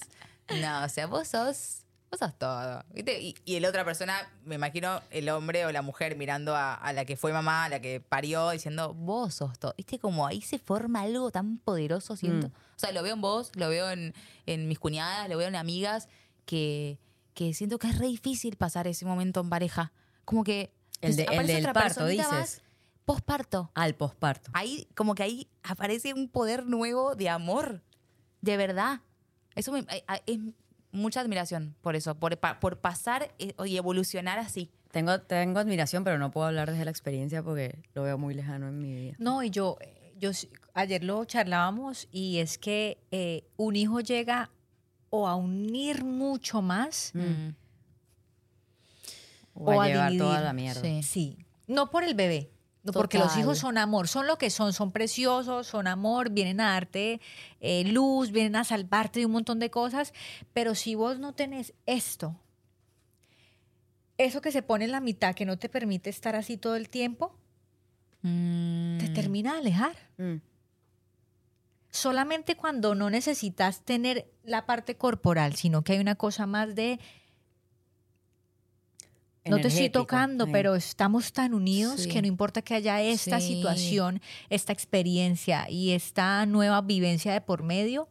no, o sea, vos sos, vos sos todo. ¿viste? Y, y el otra persona, me imagino el hombre o la mujer mirando a, a la que fue mamá, a la que parió, diciendo, vos sos todo. ¿Viste? Como ahí se forma algo tan poderoso, siento. Mm. O sea, lo veo en vos, lo veo en, en mis cuñadas, lo veo en amigas, que, que siento que es re difícil pasar ese momento en pareja. Como que El de- el del parto, dices. más Posparto. Al posparto. Ahí, como que ahí aparece un poder nuevo de amor. De verdad. Eso me- es mucha admiración por eso, por, por pasar eh, y evolucionar así. Tengo, tengo admiración, pero no puedo hablar desde la experiencia porque lo veo muy lejano en mi vida. No, y yo, yo ayer lo charlábamos y es que eh, un hijo llega o a unir mucho más Mm. O, o a a llevar dividir. toda la mierda. Sí. Sí, no por el bebé, porque los hijos son amor, son lo que son, son preciosos, son amor, vienen a darte eh, luz, vienen a salvarte de un montón de cosas, pero si vos no tenés esto, eso que se pone en la mitad, que no te permite estar así todo el tiempo, Mm, te termina de alejar. Mm. Solamente cuando no necesitas tener la parte corporal, sino que hay una cosa más de no te estoy tocando, sí. pero estamos tan unidos Sí. que no importa que haya esta Sí. situación, esta experiencia y esta nueva vivencia de por medio,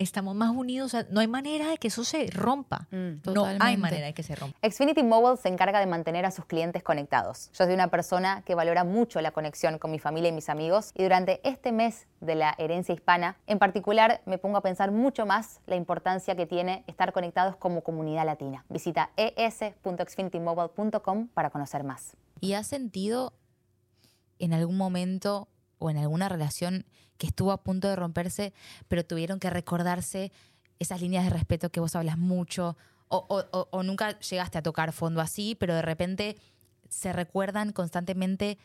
estamos más unidos. o sea, no hay manera de que eso se rompa. Mm. No hay manera de que se rompa. Xfinity Mobile se encarga de mantener a sus clientes conectados. Yo soy una persona que valora mucho la conexión con mi familia y mis amigos y durante este mes de la herencia hispana, en particular, me pongo a pensar mucho más la importancia que tiene estar conectados como comunidad latina. Visita es.xfinitymobile.com para conocer más. ¿Y has sentido en algún momento o en alguna relación que estuvo a punto de romperse, pero tuvieron que recordarse esas líneas de respeto que vos hablas mucho? O, o- o- o nunca llegaste a tocar fondo así, pero de repente se recuerdan constantemente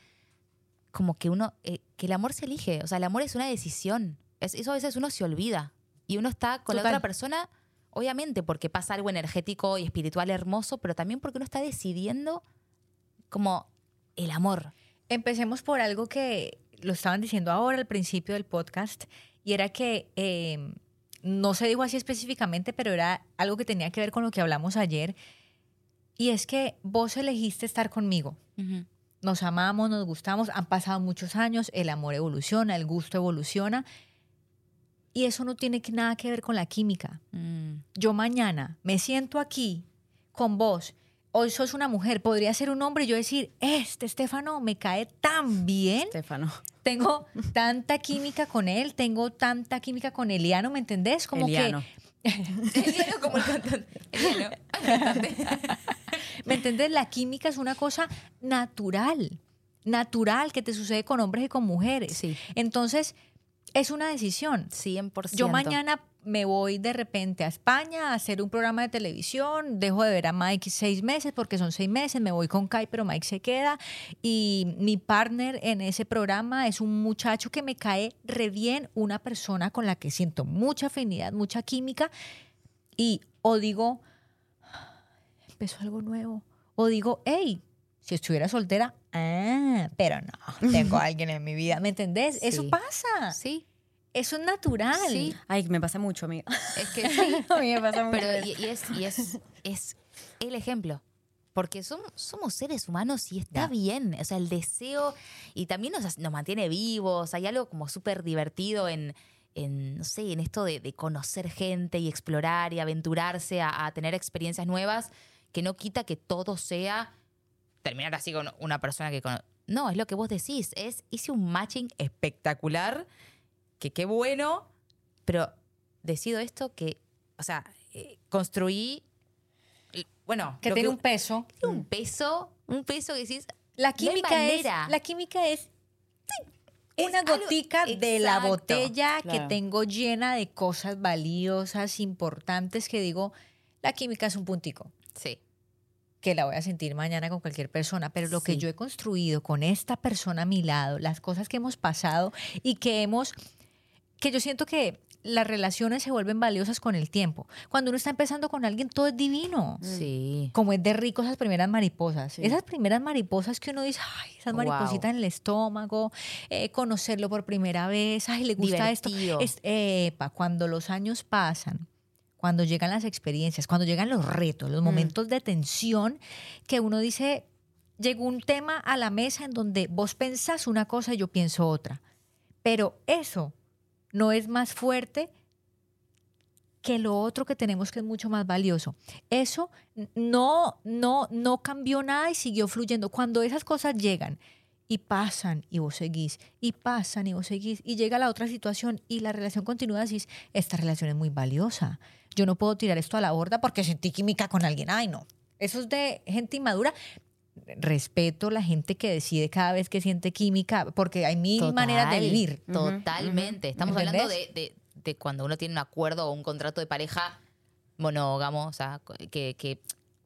como que uno, eh, que el amor se elige. O sea, el amor es una decisión. Es- eso a veces uno se olvida. Y uno está con la otra persona, obviamente, porque pasa algo energético y espiritual hermoso, pero también porque uno está decidiendo como el amor. Empecemos por algo que lo estaban diciendo ahora al principio del podcast, y era que eh, no se dijo así específicamente, pero era algo que tenía que ver con lo que hablamos ayer, y es que vos elegiste estar conmigo. Nos amamos, nos gustamos, han pasado muchos años, el amor evoluciona, el gusto evoluciona, y eso no tiene nada que ver con la química. Mm. Yo mañana me siento aquí con vos, hoy sos una mujer, podría ser un hombre y yo decir, este Estefano me cae tan bien, Estefano. tengo tanta química con él, tengo tanta química con Eliano, ¿me entendés? Como Eliano. Eliano como el cantante. Eliano, el cantante. que, ¿me entendés? La química es una cosa natural, natural que te sucede con hombres y con mujeres. Sí. Entonces, es una decisión. 100%. Yo mañana me voy de repente a España a hacer un programa de televisión, dejo de ver a Mike seis meses porque son seis meses, me voy con Kai, pero Mike se queda. Y mi partner en ese programa es un muchacho que me cae re bien, una persona con la que siento mucha afinidad, mucha química. Y o digo, empezó algo nuevo, o digo, hey, si estuviera soltera, ah, pero no, tengo a alguien en mi vida, ¿me entendés? Eso pasa. Sí, Eso es natural. Sí. Ay, me pasa mucho, amiga. es que sí. A mí me pasa mucho. Pero y, y es, y es, es el ejemplo. Porque somos, somos seres humanos y está Ya. bien. O sea, el deseo y también nos, nos mantiene vivos. Hay algo como súper divertido en, en, no sé, en esto de, de conocer gente y explorar y aventurarse a, a tener experiencias nuevas que no quita que todo sea terminar así con una persona que cono- No, es lo que vos decís. Es, hice un matching espectacular, que qué bueno, pero decido esto que, o sea, eh, construí, bueno, que tiene un peso. tiene un peso, un peso que decís, La No química es, la química es Es una algo- gotica de la botella que tengo llena de cosas valiosas, importantes, que digo, la química es un puntico, sí, que la voy a sentir mañana con cualquier persona, pero lo que yo he construido con esta persona a mi lado, las cosas que hemos pasado y que hemos, que yo siento que las relaciones se vuelven valiosas con el tiempo. Cuando uno está empezando con alguien, todo es divino. sí. como es de rico esas primeras mariposas. Sí. Esas primeras mariposas que uno dice, ay, esas Wow. maripositas en el estómago, eh, conocerlo por primera vez, ay, le gusta Divertido. esto. Es, epa, cuando los años pasan, cuando llegan las experiencias, cuando llegan los retos, los momentos de tensión, que uno dice, llegó un tema a la mesa en donde vos pensás una cosa y yo pienso otra. Pero eso no es más fuerte que lo otro que tenemos que es mucho más valioso. Eso no, no, no cambió nada y siguió fluyendo. Cuando esas cosas llegan y pasan y vos seguís, y pasan y vos seguís, y llega la otra situación y la relación continúa, decís, esta relación es muy valiosa. Yo no puedo tirar esto a la borda porque sentí química con alguien. Ay, no. Eso es de gente inmadura. Respeto la gente que decide cada vez que siente química, porque hay mil maneras de vivir. Totalmente. Estamos ¿Entendés? hablando de, de- de cuando uno tiene un acuerdo o un contrato de pareja monógamo, o sea, que, que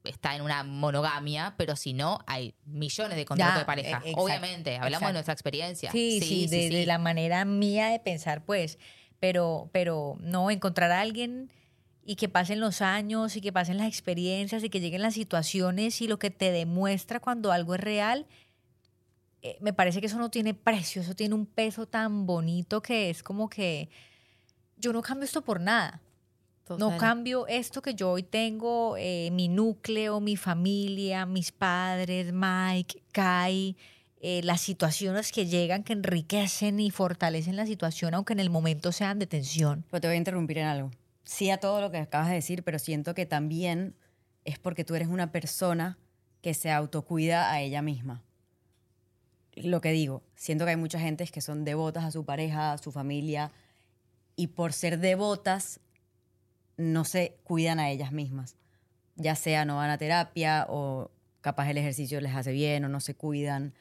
está en una monogamia, pero si no, hay millones de contratos Ya, de pareja. eh, exacto, Obviamente, hablamos exacto. de nuestra experiencia. Sí, sí, de, sí, de la manera mía de pensar, pues. Pero, pero no, encontrar a alguien y que pasen los años y que pasen las experiencias y que lleguen las situaciones y lo que te demuestra cuando algo es real eh, me parece que eso no tiene precio, eso tiene un peso tan bonito que es como que yo no cambio esto por nada. No Total. cambio esto que yo hoy tengo, eh, mi núcleo, mi familia, mis padres, Mike, Kai, eh, las situaciones que llegan que enriquecen y fortalecen la situación, aunque en el momento sean de tensión. Pero te voy a interrumpir en algo. Sí a todo lo que acabas de decir, pero siento que también es porque tú eres una persona que se autocuida a ella misma. Lo que digo, siento que hay muchas gentes que son devotas a su pareja, a su familia, y por ser devotas no se cuidan a ellas mismas. Ya sea no van a terapia o capaz el ejercicio les hace bien o no se cuidan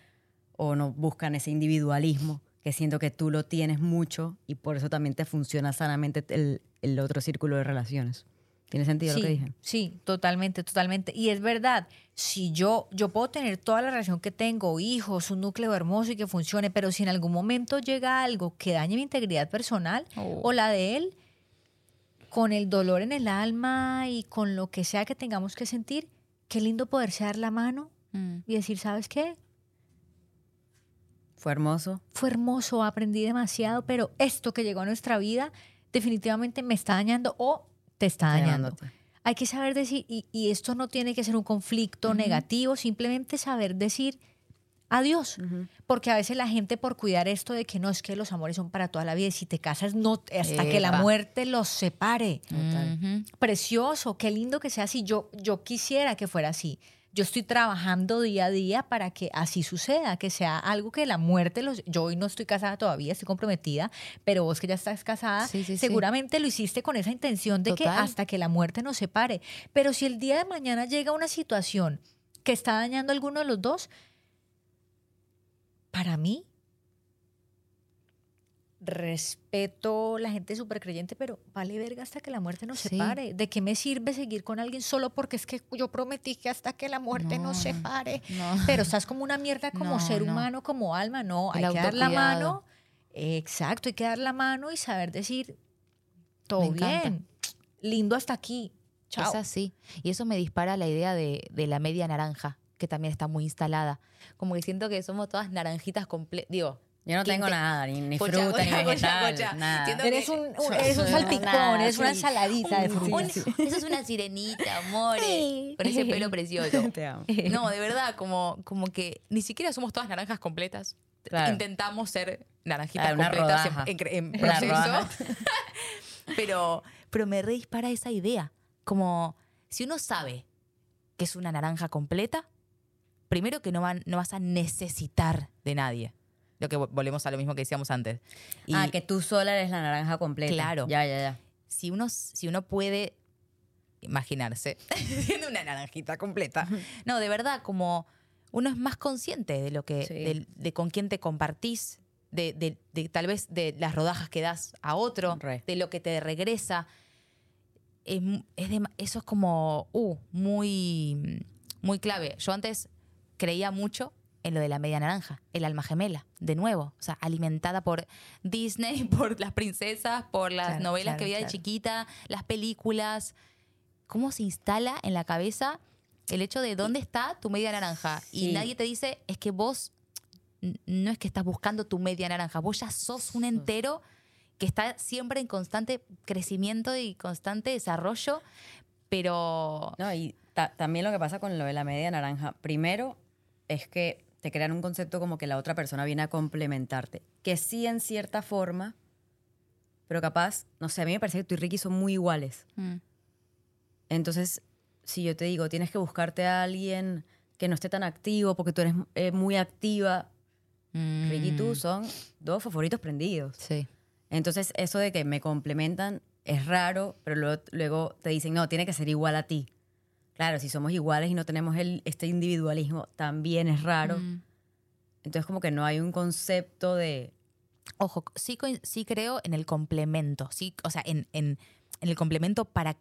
o no buscan ese individualismo que siento que tú lo tienes mucho y por eso también te funciona sanamente el, el otro círculo de relaciones. ¿Tiene sentido sí, lo que dije? Sí, totalmente, totalmente. Y es verdad, si yo, yo puedo tener toda la relación que tengo, hijos, un núcleo hermoso y que funcione, pero si en algún momento llega algo que dañe mi integridad personal Oh. o la de él, con el dolor en el alma y con lo que sea que tengamos que sentir, qué lindo poderse dar la mano Mm. y decir, ¿sabes qué? Fue hermoso. Fue hermoso, aprendí demasiado, pero esto que llegó a nuestra vida definitivamente me está dañando o te está dañando. Hay que saber decir, y, y esto no tiene que ser un conflicto negativo, simplemente saber decir adiós. Porque a veces la gente por cuidar esto de que no es que los amores son para toda la vida y si te casas no hasta que la muerte los separe. Ujú. Precioso, qué lindo que sea así. Yo, yo quisiera que fuera así. Yo estoy trabajando día a día para que así suceda, que sea algo que la muerte los... Yo hoy no estoy casada todavía, estoy comprometida, pero vos que ya estás casada, Sí, sí, sí. seguramente lo hiciste con esa intención de que hasta que la muerte nos separe. Pero si el día de mañana llega una situación que está dañando a alguno de los dos, para mí, respeto la gente súper creyente, pero vale verga hasta que la muerte nos Sí. separe. ¿De qué me sirve seguir con alguien solo porque es que yo prometí que hasta que la muerte nos No, separe? no. Pero estás como una mierda como No, ser no. humano, como alma. No, El hay que dar la mano. Exacto, hay que dar la mano y saber decir, todo bien, lindo hasta aquí. Chao. Es así. Y eso me dispara la idea de, de la media naranja, que también está muy instalada. Como que siento que somos todas naranjitas completas. Digo, Yo no ¿quién tengo te- nada, ni, ni Pocha, fruta, pocha, ni vegetal, pocha. nada. Siento Eres un, un- eres un salpicón, nada, eres una sí. ensaladita de un- frutas. eso es una sirenita, amores. Con ese pelo precioso. Te amo. No, de verdad, como, como que ni siquiera somos todas naranjas completas. Claro. Intentamos ser naranjitas completas en- proceso. pero, pero me re dispara esa idea. Como si uno sabe que es una naranja completa, primero que no, van, no vas a necesitar de nadie. Lo que vo- volvemos a lo mismo que decíamos antes. Y ah, que tú sola eres la naranja completa. Claro. Ya, ya, ya. si, uno, si uno puede imaginarse siendo una naranjita completa. No, de verdad, como uno es más consciente de lo que, Sí. de, de con quién te compartís, de, de- de tal vez de las rodajas que das a otro, Re. de lo que te regresa. Es, es de- eso es como uh, muy, muy clave. Yo antes creía mucho en lo de la media naranja, el alma gemela, de nuevo, o sea, alimentada por Disney, por las princesas, por las Claro, novelas claro, que veía de chiquita, las películas. ¿Cómo se instala en la cabeza el hecho de dónde está tu media naranja? Y nadie te dice, es que vos no es que estás buscando tu media naranja, vos ya sos un entero que está siempre en constante crecimiento y constante desarrollo, pero No, y ta- también lo que pasa con lo de la media naranja, primero es que te crean un concepto como que la otra persona viene a complementarte, que sí en cierta forma, pero capaz, no sé, a mí me parece que tú y Ricky son muy iguales. mm, Entonces, si yo te digo, tienes que buscarte a alguien que no esté tan activo porque tú eres eh, muy activa, Ricky y tú mm, son dos favoritos prendidos. Sí. Entonces, eso de que me complementan es raro, pero luego, luego te dicen, no, tiene que ser igual a ti. Claro, si somos iguales y no tenemos el, este individualismo, también es raro. Mm. Entonces, como que no hay un concepto de... Ojo, sí, sí creo en el complemento, sí, o sea, en, en- en el complemento para,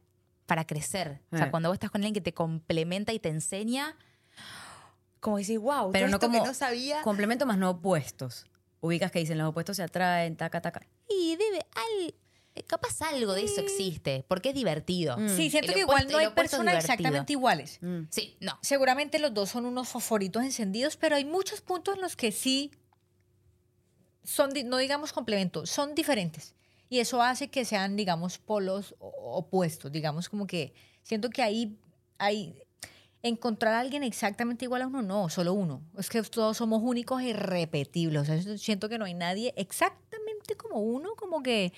para crecer. O sea, Eh. cuando vos estás con alguien que te complementa y te enseña, como decir, wow, Pero no como que no sabía. complemento más no opuestos. Ubicas que dicen los opuestos se atraen, taca, taca. Y debe, al, eh, capaz algo de eso existe, porque es divertido. Sí, siento El que igual no hay personas exactamente iguales. Sí, no. Seguramente los dos son unos fosforitos encendidos, pero hay muchos puntos en los que sí son, no digamos complementos, son diferentes. Y eso hace que sean, digamos, polos opuestos. Digamos, como que siento que ahí hay. Encontrar a alguien exactamente igual a uno, no, solo uno. Es que todos somos únicos e irrepetibles. O sea, siento que no hay nadie exactamente como uno, como que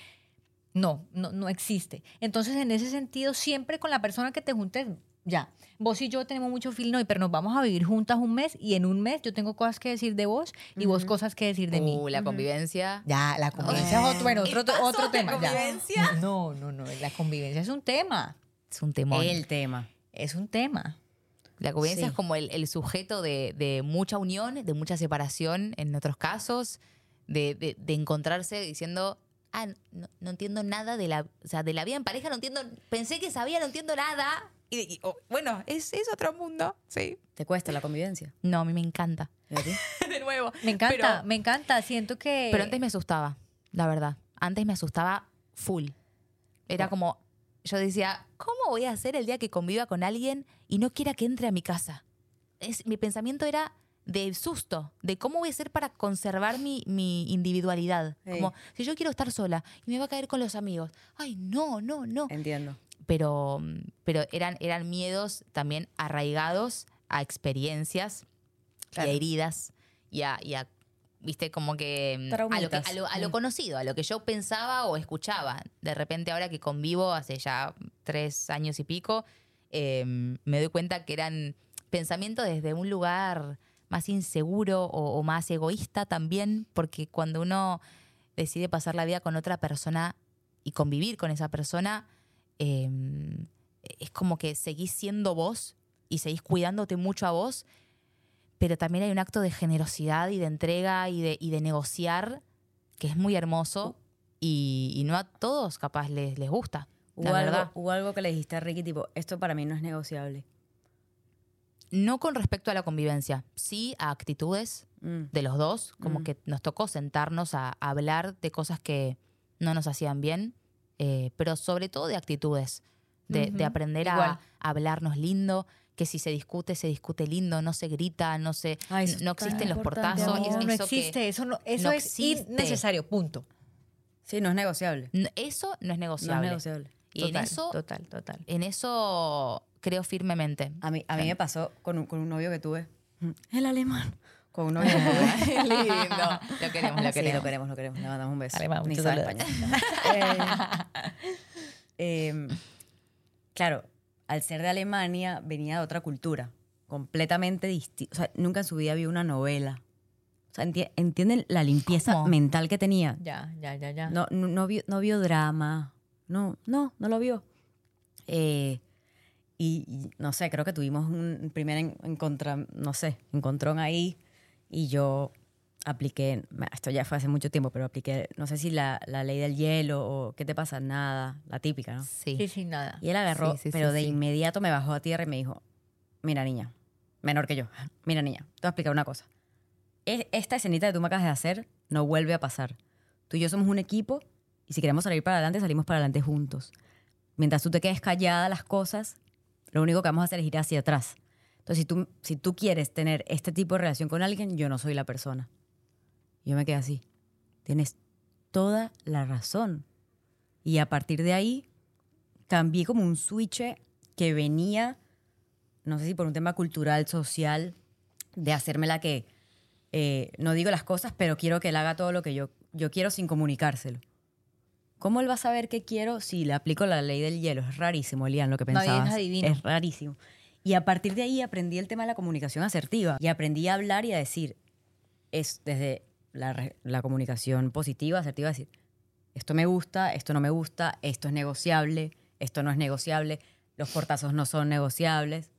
no, no, no existe. Entonces, en ese sentido, siempre con la persona que te juntes, ya, vos y yo tenemos mucho feeling hoy, pero nos vamos a vivir juntas un mes y en un mes yo tengo cosas que decir de vos y vos cosas que decir de mí. Uh, la convivencia. Ya, la convivencia es otro, bueno, otro, ¿Estás otro tema. ya. convivencia? No, no, no, la convivencia es un tema. Es un temor. El tema. Es un tema. La convivencia Sí. es como el, el sujeto de, de mucha unión, de mucha separación en otros casos, de, de- de encontrarse diciendo, ah, no, no entiendo nada de la, o sea, de la vida en pareja, no entiendo, pensé que sabía, no entiendo nada. Y, y, oh, bueno, es, es otro mundo, sí. ¿Te cuesta la convivencia? No, a mí me encanta. ¿Y a ti? de nuevo. Me encanta, Pero- me encanta. Siento que. Pero antes me asustaba, la verdad. Antes me asustaba full. Era como, yo decía, ¿cómo voy a hacer el día que conviva con alguien y no quiera que entre a mi casa? Es, mi pensamiento era de susto, de cómo voy a hacer para conservar mi, mi individualidad. Sí. Como, si yo quiero estar sola y me va a caer con los amigos. Ay, no, no, no. Entiendo. Pero, pero eran, eran miedos también arraigados a experiencias Claro. y a heridas y a, y a, viste, como que mm, a lo, que- Traumitas. a, lo, a lo Mm. conocido, a lo que yo pensaba o escuchaba. De repente ahora que convivo hace ya tres años y pico, eh, me doy cuenta que eran pensamientos desde un lugar más inseguro o, o más egoísta también, porque cuando uno decide pasar la vida con otra persona y convivir con esa persona, eh, es como que seguís siendo vos y seguís cuidándote mucho a vos, pero también hay un acto de generosidad y de entrega y de, y de negociar que es muy hermoso y, y no a todos capaz les, les gusta. ¿Hubo La algo, verdad. hubo algo que le dijiste a Ricky, tipo, esto para mí no es negociable. No con respecto a la convivencia, sí a actitudes Mm. de los dos, como Mm. que nos tocó sentarnos a, a hablar de cosas que no nos hacían bien, eh, pero sobre todo de actitudes, de, aprender a, a hablarnos lindo, que si se discute, se discute lindo, no se grita, no se Ay, no existen los portazos. no eso que- existe, eso, no, eso no es existe. innecesario, punto. Sí, no es negociable. eso no es No es negociable. negociable. Y en eso, total, total. en eso creo firmemente. A mí, a mí me pasó con un, con un novio que tuve. El alemán. Con un novio que tuve. Lindo. Lo queremos, lo Sí, queremos. lo queremos, lo queremos. Le mandamos un beso. Alemán, Ni sabe español. Eh, em, claro, al ser de Alemania, venía de otra cultura, completamente distinta. O sea, nunca en su vida vio una novela. O sea, enti- ¿entienden la limpieza ¿Cómo? mental que tenía? Ya, ya, ya, ya. No, no, no vio, no vio drama. No, no, no lo vio. Eh, y, y no sé, creo que tuvimos un primer en, encontra- no sé, encontrón ahí y yo apliqué, esto ya fue hace mucho tiempo, pero apliqué, no sé si la, la ley del hielo o qué te pasa, nada, la típica, ¿no? Sí. Sí, sí, nada. Y él agarró, Sí, sí, sí, pero de sí. inmediato me bajó a tierra y me dijo, mira niña, menor que yo, mira niña, te voy a explicar una cosa. Es- Esta escenita que tú me acabas de hacer no vuelve a pasar. Tú y yo somos un equipo y si queremos salir para adelante, salimos para adelante juntos. Mientras tú te quedes callada las cosas, lo único que vamos a hacer es ir hacia atrás. Entonces, si tú, si tú quieres tener este tipo de relación con alguien, yo no soy la persona. Yo me quedé así. Tienes toda la razón. Y a partir de ahí, cambié como un switch que venía, no sé si por un tema cultural, social, de hacerme la que eh, no digo las cosas, pero quiero que él haga todo lo que yo, yo quiero sin comunicárselo. ¿Cómo él va a saber qué quiero si le aplico la ley del hielo? Es rarísimo, Elian, lo que es pensabas. adivino. Es rarísimo. Y a partir de ahí aprendí el tema de la comunicación asertiva y aprendí a hablar y a decir, es desde la comunicación positiva, asertiva, decir, esto me gusta, esto no me gusta, esto es negociable, esto no es negociable, los portazos no son negociables,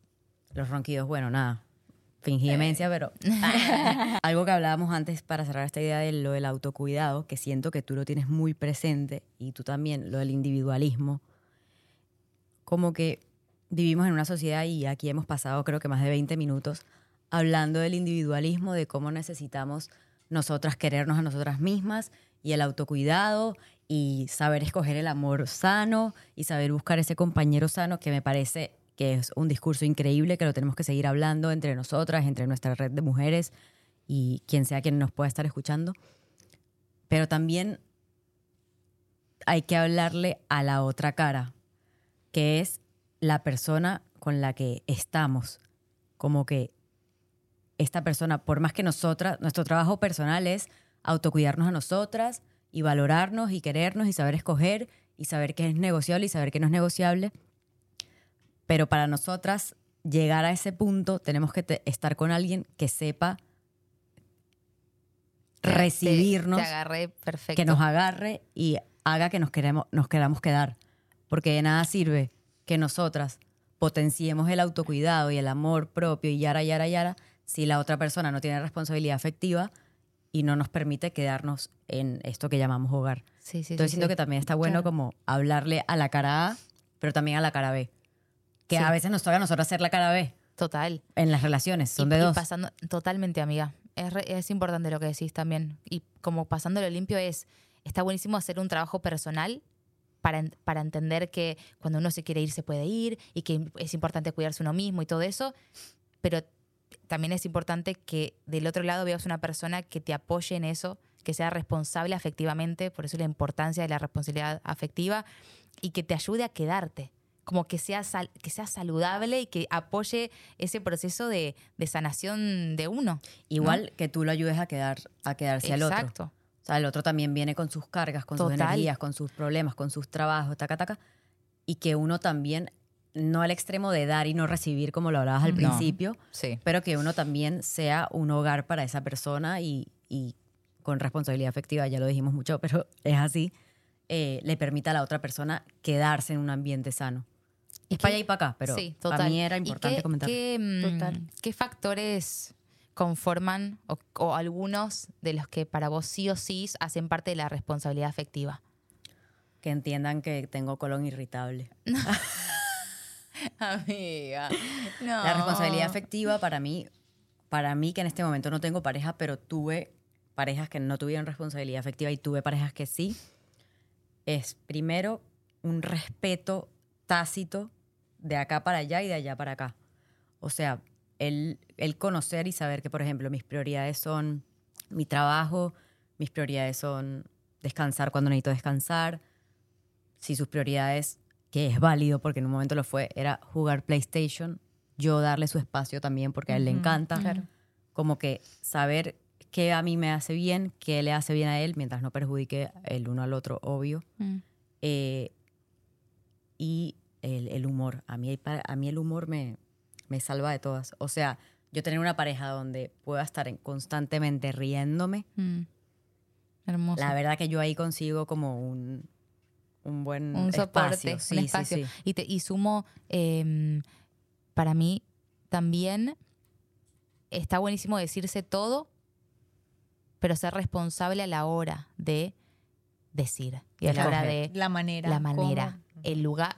los ronquidos, bueno, nada, fingí demencia, pero algo que hablábamos antes para cerrar esta idea de lo del autocuidado, que siento que tú lo tienes muy presente y tú también, lo del individualismo, como que vivimos en una sociedad y aquí hemos pasado creo que más de 20 minutos hablando del individualismo, de cómo necesitamos nosotras querernos a nosotras mismas y el autocuidado y saber escoger el amor sano y saber buscar ese compañero sano que me parece que es un discurso increíble que lo tenemos que seguir hablando entre nosotras, entre nuestra red de mujeres y quien sea quien nos pueda estar escuchando. Pero también hay que hablarle a la otra cara, que es la persona con la que estamos. Como que esta persona, por más que nosotras, nuestro trabajo personal es autocuidarnos a nosotras y valorarnos y querernos y saber escoger y saber qué es negociable y saber qué no es negociable. Pero para nosotras llegar a ese punto tenemos que te- estar con alguien que sepa recibirnos, Te, perfecto. que nos agarre y haga que nos, queremos, nos queramos quedar. Porque de nada sirve que nosotras potenciemos el autocuidado y el amor propio y yara, yara, yara, si la otra persona no tiene responsabilidad afectiva y no nos permite quedarnos en esto que llamamos hogar. Sí, sí, Entonces sí, siento que también está bueno Claro. como hablarle a la cara A, pero también a la cara B. Que Sí. a veces nos toca a nosotros hacer la cara B Total. en las relaciones, son y, de y dos. pasando, totalmente, amiga. Es, re- es importante lo que decís también. Y como pasándolo limpio es, está buenísimo hacer un trabajo personal para, para entender que cuando uno se quiere ir se puede ir y que es importante cuidarse uno mismo y todo eso. Pero también es importante que del otro lado veas una persona que te apoye en eso, que sea responsable afectivamente, por eso la importancia de la responsabilidad afectiva, y que te ayude a quedarte. Como que sea, sal- que sea saludable y que apoye ese proceso de, de sanación de uno. Igual que tú lo ayudes a, quedar, a quedarse al otro. Exacto. O sea, el otro también viene con sus cargas, con sus Total. energías, con sus problemas, con sus trabajos, taca, taca. Y que uno también, no al extremo de dar y no recibir, como lo hablabas al No. principio, Sí. pero que uno también sea un hogar para esa persona y, y con responsabilidad afectiva, ya lo dijimos mucho, pero es así, eh, le permita a la otra persona quedarse en un ambiente sano. Es para allá y para acá, pero sí, para mí era ¿Y importante qué, comentar. qué, mm, Total. ¿Qué factores conforman o, o algunos de los que para vos sí o sí hacen parte de la responsabilidad afectiva? Que entiendan que tengo colon irritable. Amiga, no. La responsabilidad afectiva para mí, para mí que en este momento no tengo pareja, pero tuve parejas que no tuvieron responsabilidad afectiva y tuve parejas que sí, es primero un respeto tácito de acá para allá y de allá para acá. O sea, el, el conocer y saber que, por ejemplo, mis prioridades son mi trabajo, mis prioridades son descansar cuando necesito descansar, si sus prioridades, que es válido porque en un momento lo fue, era jugar PlayStation, yo darle su espacio también porque a él le encanta. claro. Como que saber qué a mí me hace bien, qué le hace bien a él, mientras no perjudique el uno al otro, obvio. Mm. Eh, y el, el humor. A mí, a mí el humor me, me salva de todas. O sea, yo tener una pareja donde pueda estar en- constantemente riéndome, Mm. Hermoso. la verdad que yo ahí consigo como un, un buen un soporte, espacio. Sí, un sí, espacio. sí. Y, te- y sumo, eh, para mí también está buenísimo decirse todo, pero ser responsable a la hora de decir y a la hora de La manera. la manera, cómo. el lugar.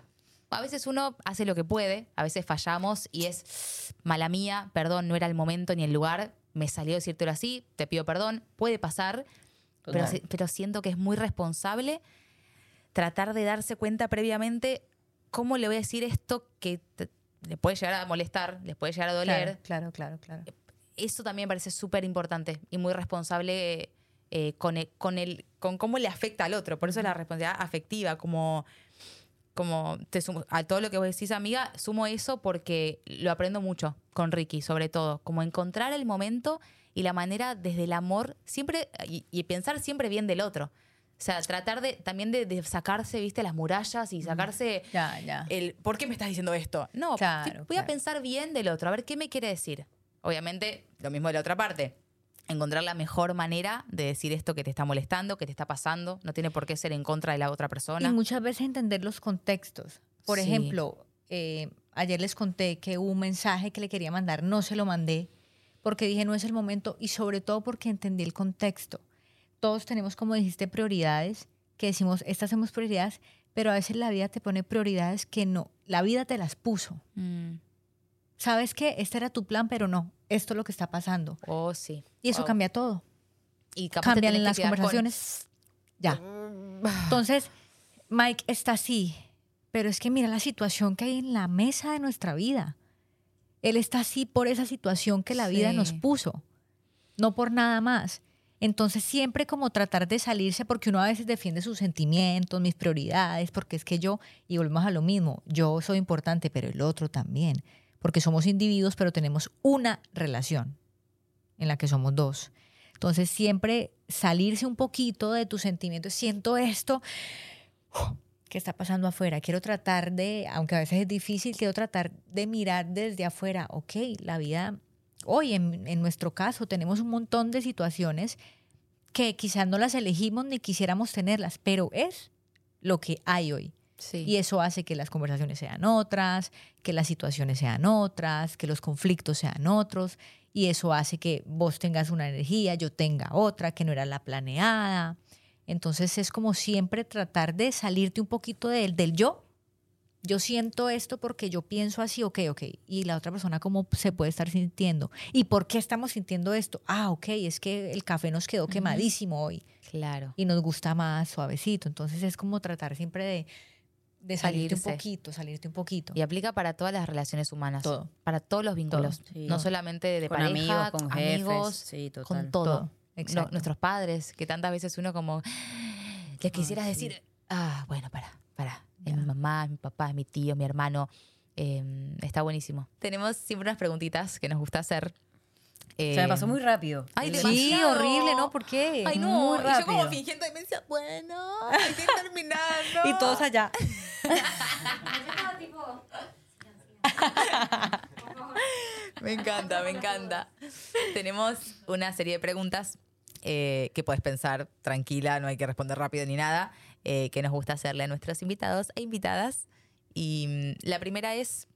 A veces uno hace lo que puede, a veces fallamos y es mala mía, perdón, no era el momento ni el lugar, me salió decírtelo así, te pido perdón, puede pasar, pero, siento que es muy responsable tratar de darse cuenta previamente cómo le voy a decir esto que te- le puede llegar a molestar, les puede llegar a doler. Claro, claro, claro. claro. Eso también me parece súper importante y muy responsable eh, con, el, con, el, con cómo le afecta al otro. Por eso es la responsabilidad afectiva, como, como te sumo- a todo lo que vos decís, amiga, sumo eso porque lo aprendo mucho con Ricky, sobre todo, como encontrar el momento y la manera desde el amor, siempre, y, y pensar siempre bien del otro. O sea, tratar de también de, de sacarse, viste, las murallas y sacarse Ya, ya. el ¿por qué me estás diciendo esto? No, Claro, voy a pensar bien del otro, a ver qué me quiere decir. Obviamente, lo mismo de la otra parte. Encontrar la mejor manera de decir esto que te está molestando, que te está pasando. No tiene por qué ser en contra de la otra persona. Y muchas veces entender los contextos. Por Sí. ejemplo, eh, ayer les conté que hubo un mensaje que le quería mandar, no se lo mandé porque dije no es el momento y sobre todo porque entendí el contexto. Todos tenemos, como dijiste, prioridades, que decimos, estas hacemos prioridades, pero a veces la vida te pone prioridades que no, la vida te las puso. Mm. Sabes que este era tu plan, pero no, esto es lo que está pasando. Oh, sí. Y eso Wow. cambia todo. Y Cambian que las con- conversaciones. Ya. Entonces, Mike está así, pero es que mira la situación que hay en la mesa de nuestra vida. Él está así por esa situación que la vida Sí. nos puso, no por nada más. Entonces siempre como tratar de salirse porque uno a veces defiende sus sentimientos, mis prioridades, porque es que yo, y volvemos a lo mismo, yo soy importante, pero el otro también, porque somos individuos, pero tenemos una relación en la que somos dos. Entonces siempre salirse un poquito de tus sentimientos, siento esto, ¿qué está pasando afuera? Quiero tratar de, aunque a veces es difícil, quiero tratar de mirar desde afuera, ok, la vida, hoy en, en nuestro caso tenemos un montón de situaciones que quizás no las elegimos ni quisiéramos tenerlas, pero es lo que hay hoy. Sí. Y eso hace que las conversaciones sean otras, que las situaciones sean otras, que los conflictos sean otros. Y eso hace que vos tengas una energía, yo tenga otra, que no era la planeada. Entonces es como siempre tratar de salirte un poquito del, del yo. Yo siento esto porque yo pienso así, ok, ok. Y la otra persona cómo se puede estar sintiendo. ¿Y por qué estamos sintiendo esto? Ah, ok, es que el café nos quedó quemadísimo hoy Claro. y nos gusta más suavecito. Entonces es como tratar siempre de, de salirte Salirse. un poquito, salirte un poquito. Y aplica para todas las relaciones humanas. Todo. Para todos los vínculos. sí. No solamente de con pareja, amigos, con jefes. amigos, sí, total. con todo. Todo, No, exacto. nuestros padres, que tantas veces uno como les quisieras sí. decir, ah, bueno, para, para. Es mi mamá, es mi papá, es mi tío, mi hermano. Eh, está buenísimo. Tenemos siempre unas preguntitas que nos gusta hacer. Se me pasó Eh, muy rápido. Ay, El- demasiado. sí, horrible, ¿no? ¿Por qué? Ay, no, muy y yo como rápido. fingiendo demencia, bueno, hay que terminando. Y todos allá. Me encanta, me encanta. Tenemos una serie de preguntas eh, que puedes pensar tranquila, no hay que responder rápido ni nada, eh, que nos gusta hacerle a nuestros invitados e invitadas. Y mm, la primera es,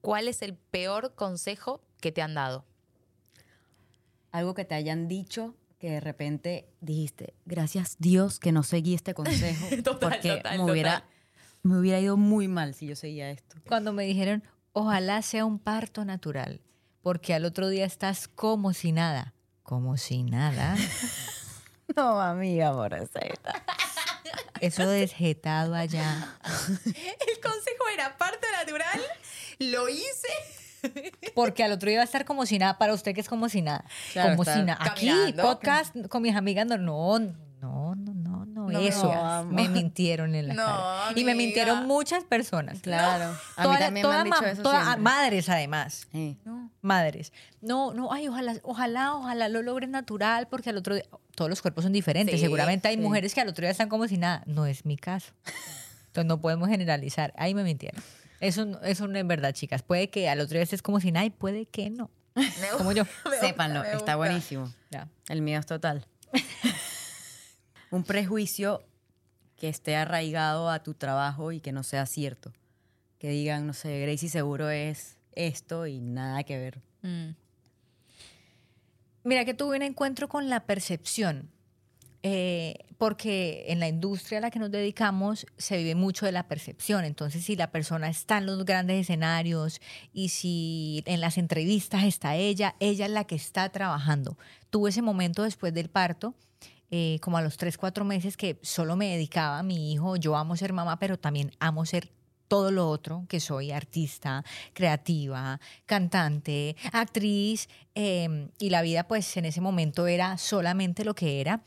¿cuál es el peor consejo que te han dado? Algo que te hayan dicho que de repente dijiste, gracias Dios que no seguí este consejo. Total, porque total, me, hubiera, total. me hubiera ido muy mal si yo seguía esto. Cuando me dijeron, ojalá sea un parto natural, porque al otro día estás como si nada. Como si nada. No, amiga, pobrecita. Eso desjetado allá. El consejo era parto natural, lo hice. Porque al otro día va a estar como si nada. Para usted que es como si nada. Claro, como si nada. Aquí, podcast con mis amigas. No, no, no, no, no, no. Eso. me mintieron en la No, cara. Y me mintieron muchas personas. Claro. A Toda- mí también me han dicho eso toda- madres además. Sí. No. Madres. No, no, ay, ojalá, ojalá, ojalá lo logres natural, porque al otro día, todos los cuerpos son diferentes. Sí, Seguramente hay sí. mujeres que al otro día están como si nada. No es mi caso. Entonces no podemos generalizar. Ahí me mintieron. Eso, no- eso no es verdad, chicas. Puede que al otro día estés como si nada y puede que no. Me Como yo. Sépanlo, me está buenísimo. Ya. El mío es total. Un prejuicio que esté arraigado a tu trabajo y que no sea cierto. Que digan, no sé, Gracie seguro es esto y nada que ver. Mm. Mira que tuve un encuentro con la percepción, eh, porque en la industria a la que nos dedicamos se vive mucho de la percepción. Entonces, si la persona está en los grandes escenarios y si en las entrevistas está ella, ella es la que está trabajando. Tuve ese momento después del parto. eh, como a los tres, cuatro meses que solo me dedicaba a mi hijo, yo amo ser mamá, pero también amo ser todo lo otro, que soy artista, creativa, cantante, actriz, eh, y la vida pues en ese momento era solamente lo que era,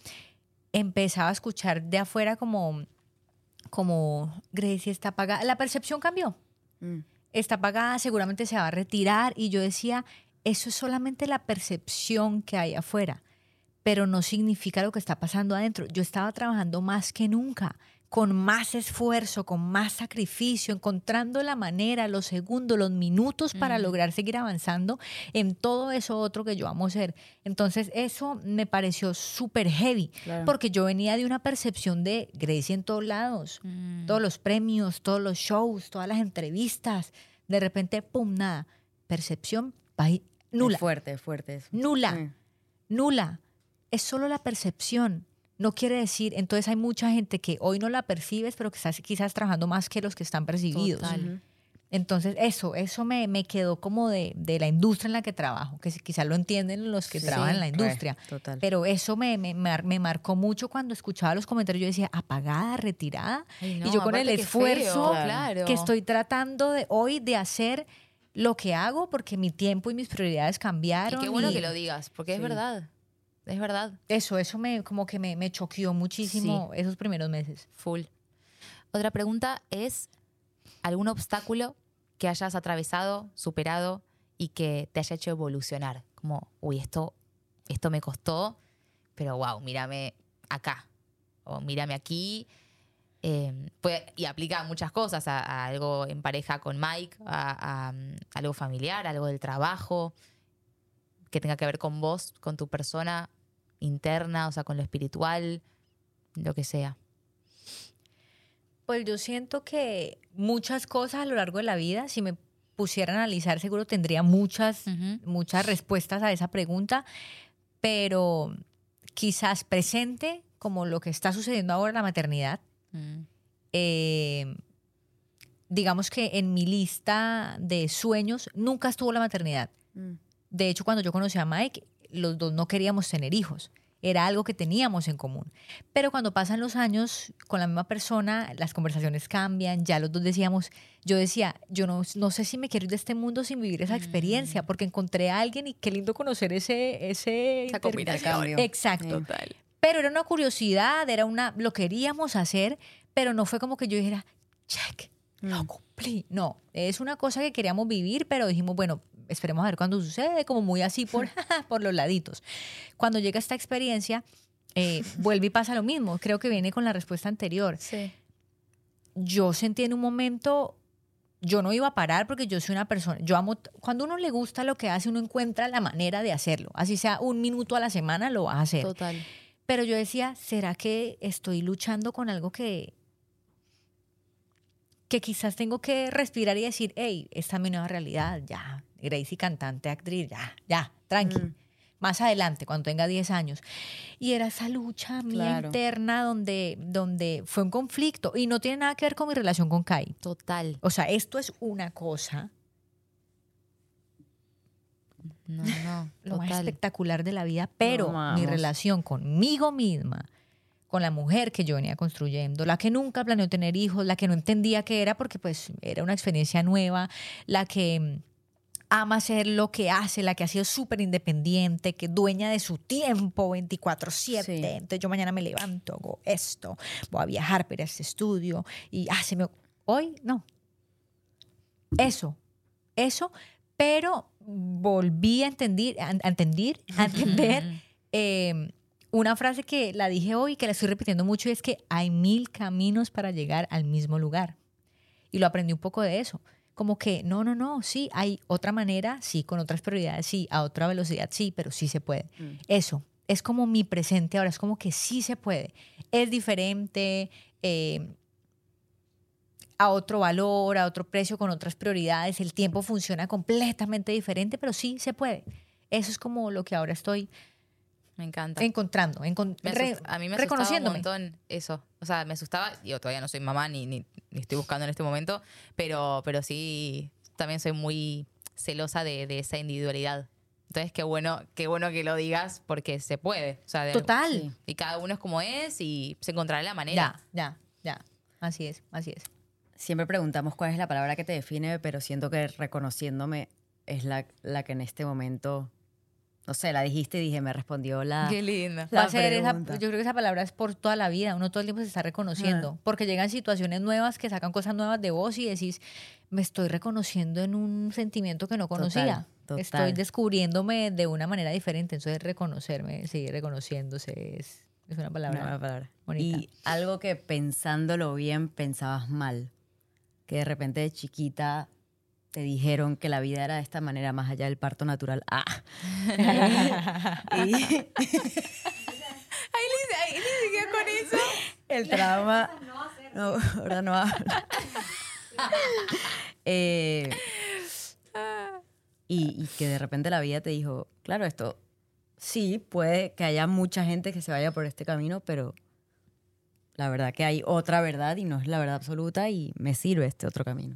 empezaba a escuchar de afuera como, como, Grecia está apagada, la percepción cambió, Mm. está apagada, seguramente se va a retirar, y yo decía, eso es solamente la percepción que hay afuera, pero no significa lo que está pasando adentro. Yo estaba trabajando más que nunca, con más esfuerzo, con más sacrificio, encontrando la manera, los segundos, los minutos para lograr seguir avanzando en todo eso otro que yo amo ser. Entonces eso me pareció súper heavy, Claro. porque yo venía de una percepción de Grecia en todos lados, Mm. todos los premios, todos los shows, todas las entrevistas. De repente, pum, nada. Percepción nula, Es fuerte, fuerte eso. nula, nula. Es solo la percepción. No quiere decir, entonces hay mucha gente que hoy no la percibes, pero que está quizás trabajando más que los que están percibidos. Total. Entonces, eso, eso me, me quedó como de, de la industria en la que trabajo, que si- quizás lo entienden los que Sí, trabajan en la re, industria. total. Pero eso me, me, me marcó mucho cuando escuchaba los comentarios. Yo decía, apagada, retirada. Ay, no, y yo con el esfuerzo feo, claro. que estoy tratando de hoy de hacer lo que hago porque mi tiempo y mis prioridades Y cambiaron. qué bueno y que lo digas, porque es verdad. Es verdad. Eso, eso me, como que me, me choqueó muchísimo esos primeros meses. Full. Otra pregunta es, ¿algún obstáculo que hayas atravesado, superado y que te haya hecho evolucionar? Como, uy, esto, esto me costó, pero wow, mírame acá. O mírame aquí. Eh, puede- y aplica muchas cosas, a, a algo en pareja con Mike, a, a, algo familiar, algo del trabajo, que tenga que ver con vos, con tu persona interna, o sea, con lo espiritual, lo que sea. Pues yo siento que muchas cosas a lo largo de la vida, si me pusiera a analizar, seguro tendría muchas, muchas respuestas a esa pregunta, pero quizás presente, como lo que está sucediendo ahora en la maternidad, Mm. eh, digamos que en mi lista de sueños nunca estuvo la maternidad. Mm. De hecho, cuando yo conocí a Mike, los dos no queríamos tener hijos. Era algo que teníamos en común. Pero cuando pasan los años con la misma persona, las conversaciones cambian. Ya los dos decíamos, yo decía, yo no, no sé si me quiero ir de este mundo sin vivir esa experiencia, porque encontré a alguien y qué lindo conocer ese... ese Esa combinación. Exacto. Total. Pero era una curiosidad, era una, lo queríamos hacer, pero no fue como que yo dijera, check, lo cumplí. No, es una cosa que queríamos vivir, pero dijimos, bueno, esperemos a ver cuándo sucede, como muy así por, por los laditos. Cuando llega esta experiencia, eh, vuelve y pasa lo mismo. Creo que viene con la respuesta anterior. Sí. Yo sentí en un momento, yo no iba a parar porque yo soy una persona, yo amo, cuando uno le gusta lo que hace, uno encuentra la manera de hacerlo. Así sea un minuto a la semana, lo vas a hacer. Total. Pero yo decía, ¿será que estoy luchando con algo que, que quizás tengo que respirar y decir, hey, esta es mi nueva realidad, ya, Gracie cantante, actriz, ya, ya, tranqui. Mm. Más adelante, cuando tenga 10 años. Y era esa lucha mía Claro. interna donde, donde fue un conflicto y no tiene nada que ver con mi relación con Kai. Total. O sea, esto es una cosa, No, no. lo más espectacular de la vida, pero mi vamos. relación conmigo misma, con la mujer que yo venía construyendo, la que nunca planeó tener hijos, la que no entendía qué era porque pues era una experiencia nueva, la que mm, ama hacer lo que hace, la que ha sido súper independiente, que dueña de su tiempo 24/7. Sí. Entonces yo mañana me levanto, hago esto, voy a viajar para este estudio y ah, se me... Hoy no. Eso, eso, pero volví a entender, a, a entender, a entender eh, una frase que la dije hoy, que la estoy repitiendo mucho, y es que hay mil caminos para llegar al mismo lugar. Y lo aprendí un poco de eso. Como que, no, no, no, sí, hay otra manera, sí, con otras prioridades, sí, a otra velocidad, sí, pero sí se puede. Eso, es como mi presente ahora, es como que sí se puede. Es diferente, eh, a otro valor, a otro precio, con otras prioridades. El tiempo funciona completamente diferente, pero sí se puede. Eso es como lo que ahora estoy Me encanta. encontrando, encon- Me re- a mí me asustaba un montón eso. O sea, me asustaba, yo todavía no soy mamá ni, ni, ni estoy buscando en este momento, pero, pero sí, también soy muy celosa de, de esa individualidad. Entonces, qué bueno, qué bueno que lo digas porque se puede. O sea, de- Total. Y cada uno es como es y se encontrará la manera. Ya, ya, ya. Así es, así es. Siempre preguntamos cuál es la palabra que te define, pero siento que reconociéndome es la, la que en este momento, no sé, la dijiste y dije, me respondió la... Qué lindo. La Va a ser esa- yo creo que esa palabra es por toda la vida. Uno todo el tiempo se está reconociendo. Porque llegan situaciones nuevas que sacan cosas nuevas de vos y decís, me estoy reconociendo en un sentimiento que no conocía. total. Estoy descubriéndome de una manera diferente. Entonces, reconocerme, seguir reconociéndose es, es una palabra. Nueva palabra. bonita. Y algo que pensándolo bien pensabas mal, que de repente de chiquita te dijeron que la vida era de esta manera más allá del parto natural. Ah. y Ahí con eso. el trauma... No, ahora no habla. Eh, y, y que de repente la vida te dijo, claro, esto sí puede que haya mucha gente que se vaya por este camino, pero la verdad que hay otra verdad y no es la verdad absoluta y me sirve este otro camino.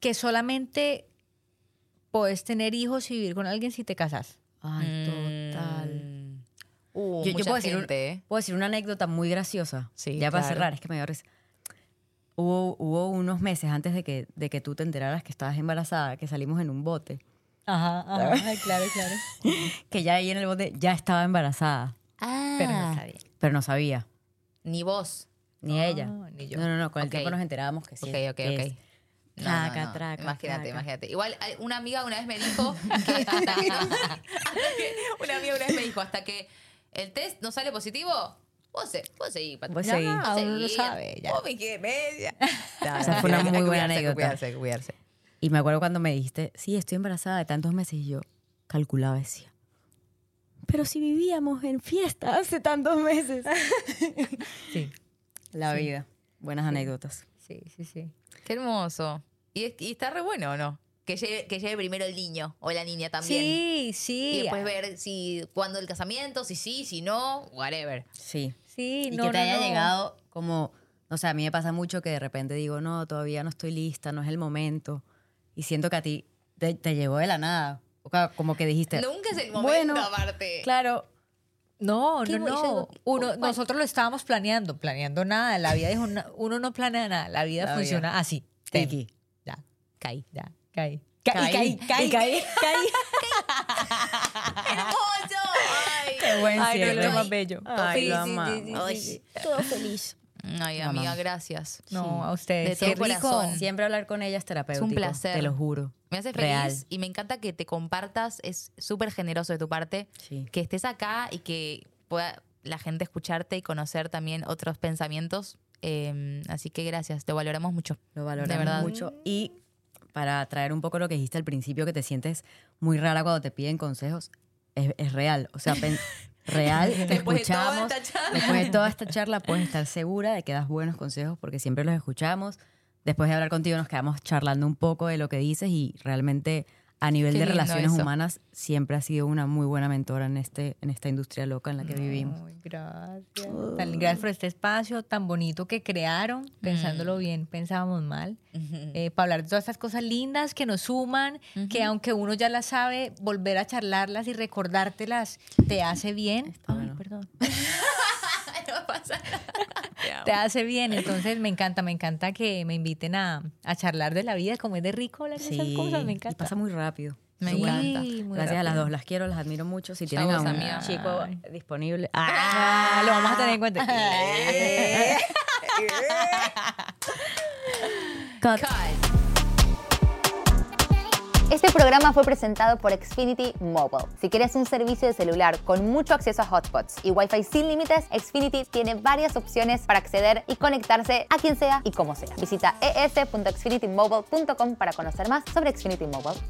Que solamente puedes tener hijos y vivir con alguien si te casas. Ay, total. Mm. Uh, Yo, yo puedo, decir, ¿eh? puedo decir una anécdota muy graciosa. Sí, ya para claro. cerrar, es que me dio risa. Hubo, hubo unos meses antes de que, de que tú te enteraras que estabas embarazada, que salimos en un bote, Ajá, ajá, claro, claro. que ya ahí en el bote ya estaba embarazada, Ah, Pero no bien. pero no sabía, Ni vos. ni ella. ni yo. No, no, no, con el tiempo nos enterábamos que sí. Ok, ok, ok. es- No, Traca, no, no. traca, imagínate, traca. imagínate. Igual hay- una amiga una vez me dijo que hasta que, una amiga una vez me dijo hasta que el test no sale positivo, vos, se, vos seguís. Vos seguís. vos uno lo sabe, ya. Vos me quedé media. Esa fue una muy buena anécdota. Cuidarse, cuidarse. Y me acuerdo cuando me dijiste, sí, estoy embarazada de tantos meses, y yo calculaba, decía, pero si vivíamos en fiesta hace tantos meses. Sí, La vida. Buenas anécdotas. sí, sí, sí. Qué hermoso. Y, es- y está re bueno, ¿o no? Que llegue, que llegue primero el niño o la niña también. Sí, sí. Y después ver si cuándo el casamiento, si sí, si no, whatever. Sí. Sí, Y no, que te no, haya no. llegado como, o sea, a mí me pasa mucho que de repente digo, no, todavía no estoy lista, no es el momento. Y siento que a ti te, te llegó de la nada. Como que dijiste, Nunca es el momento, Bueno, aparte. claro, No, ¿Qué no, no. Uno, nosotros lo estábamos planeando, planeando nada. La vida dijo, "No, uno no planea nada, la vida La funciona así. Ten. Tiki. Ya, caí, ya, caí. Caí, caí, caí, y caí. caí. ¡Hermoso! Ay, Qué buen Ay, no, cierre. lo más bello. Ay, Sí, lo amamos. sí, sí. Todo feliz. Ay, amiga, gracias. No, a ustedes. De Qué todo rico. corazón. Siempre hablar con ella es terapéutico. placer. Te lo juro. Me hace feliz Real. y me encanta que te compartas. Es súper generoso de tu parte. Sí. Que estés acá y que pueda la gente escucharte y conocer también otros pensamientos. Eh, así que gracias, te valoramos mucho. Lo De valoramos verdad. mucho. Y para traer un poco lo que dijiste al principio, que te sientes muy rara cuando te piden consejos, es, es real. O sea, real, te Después de escuchamos. charla. Después de toda esta charla, puedes estar segura de que das buenos consejos porque siempre los escuchamos. Después de hablar contigo, nos quedamos charlando un poco de lo que dices y realmente a nivel Qué de relaciones eso. humanas siempre has sido una muy buena mentora en, este, en esta industria loca en la que vivimos. Ay, gracias. Tan- gracias por este espacio tan bonito que crearon, pensándolo bien, pensábamos mal, eh, para hablar de todas estas cosas lindas que nos suman, que aunque uno ya las sabe, volver a charlarlas y recordártelas te hace bien. Ay, perdón. Te hace bien, entonces me encanta, me encanta que me inviten a, a charlar de la vida, como es de rico hablar de esas cosas, me y encanta. pasa muy rápido. Me Sí, encanta. Gracias a las dos, las quiero, las admiro mucho. Si Ya tienen a un amiga. chico disponible. Ah, lo vamos a tener en cuenta. Cut. Cut. Este programa fue presentado por Xfinity Mobile. Si quieres un servicio de celular con mucho acceso a hotspots y Wi-Fi sin límites, Xfinity tiene varias opciones para acceder y conectarse a quien sea y como sea. Visita es.xfinitymobile.com para conocer más sobre Xfinity Mobile.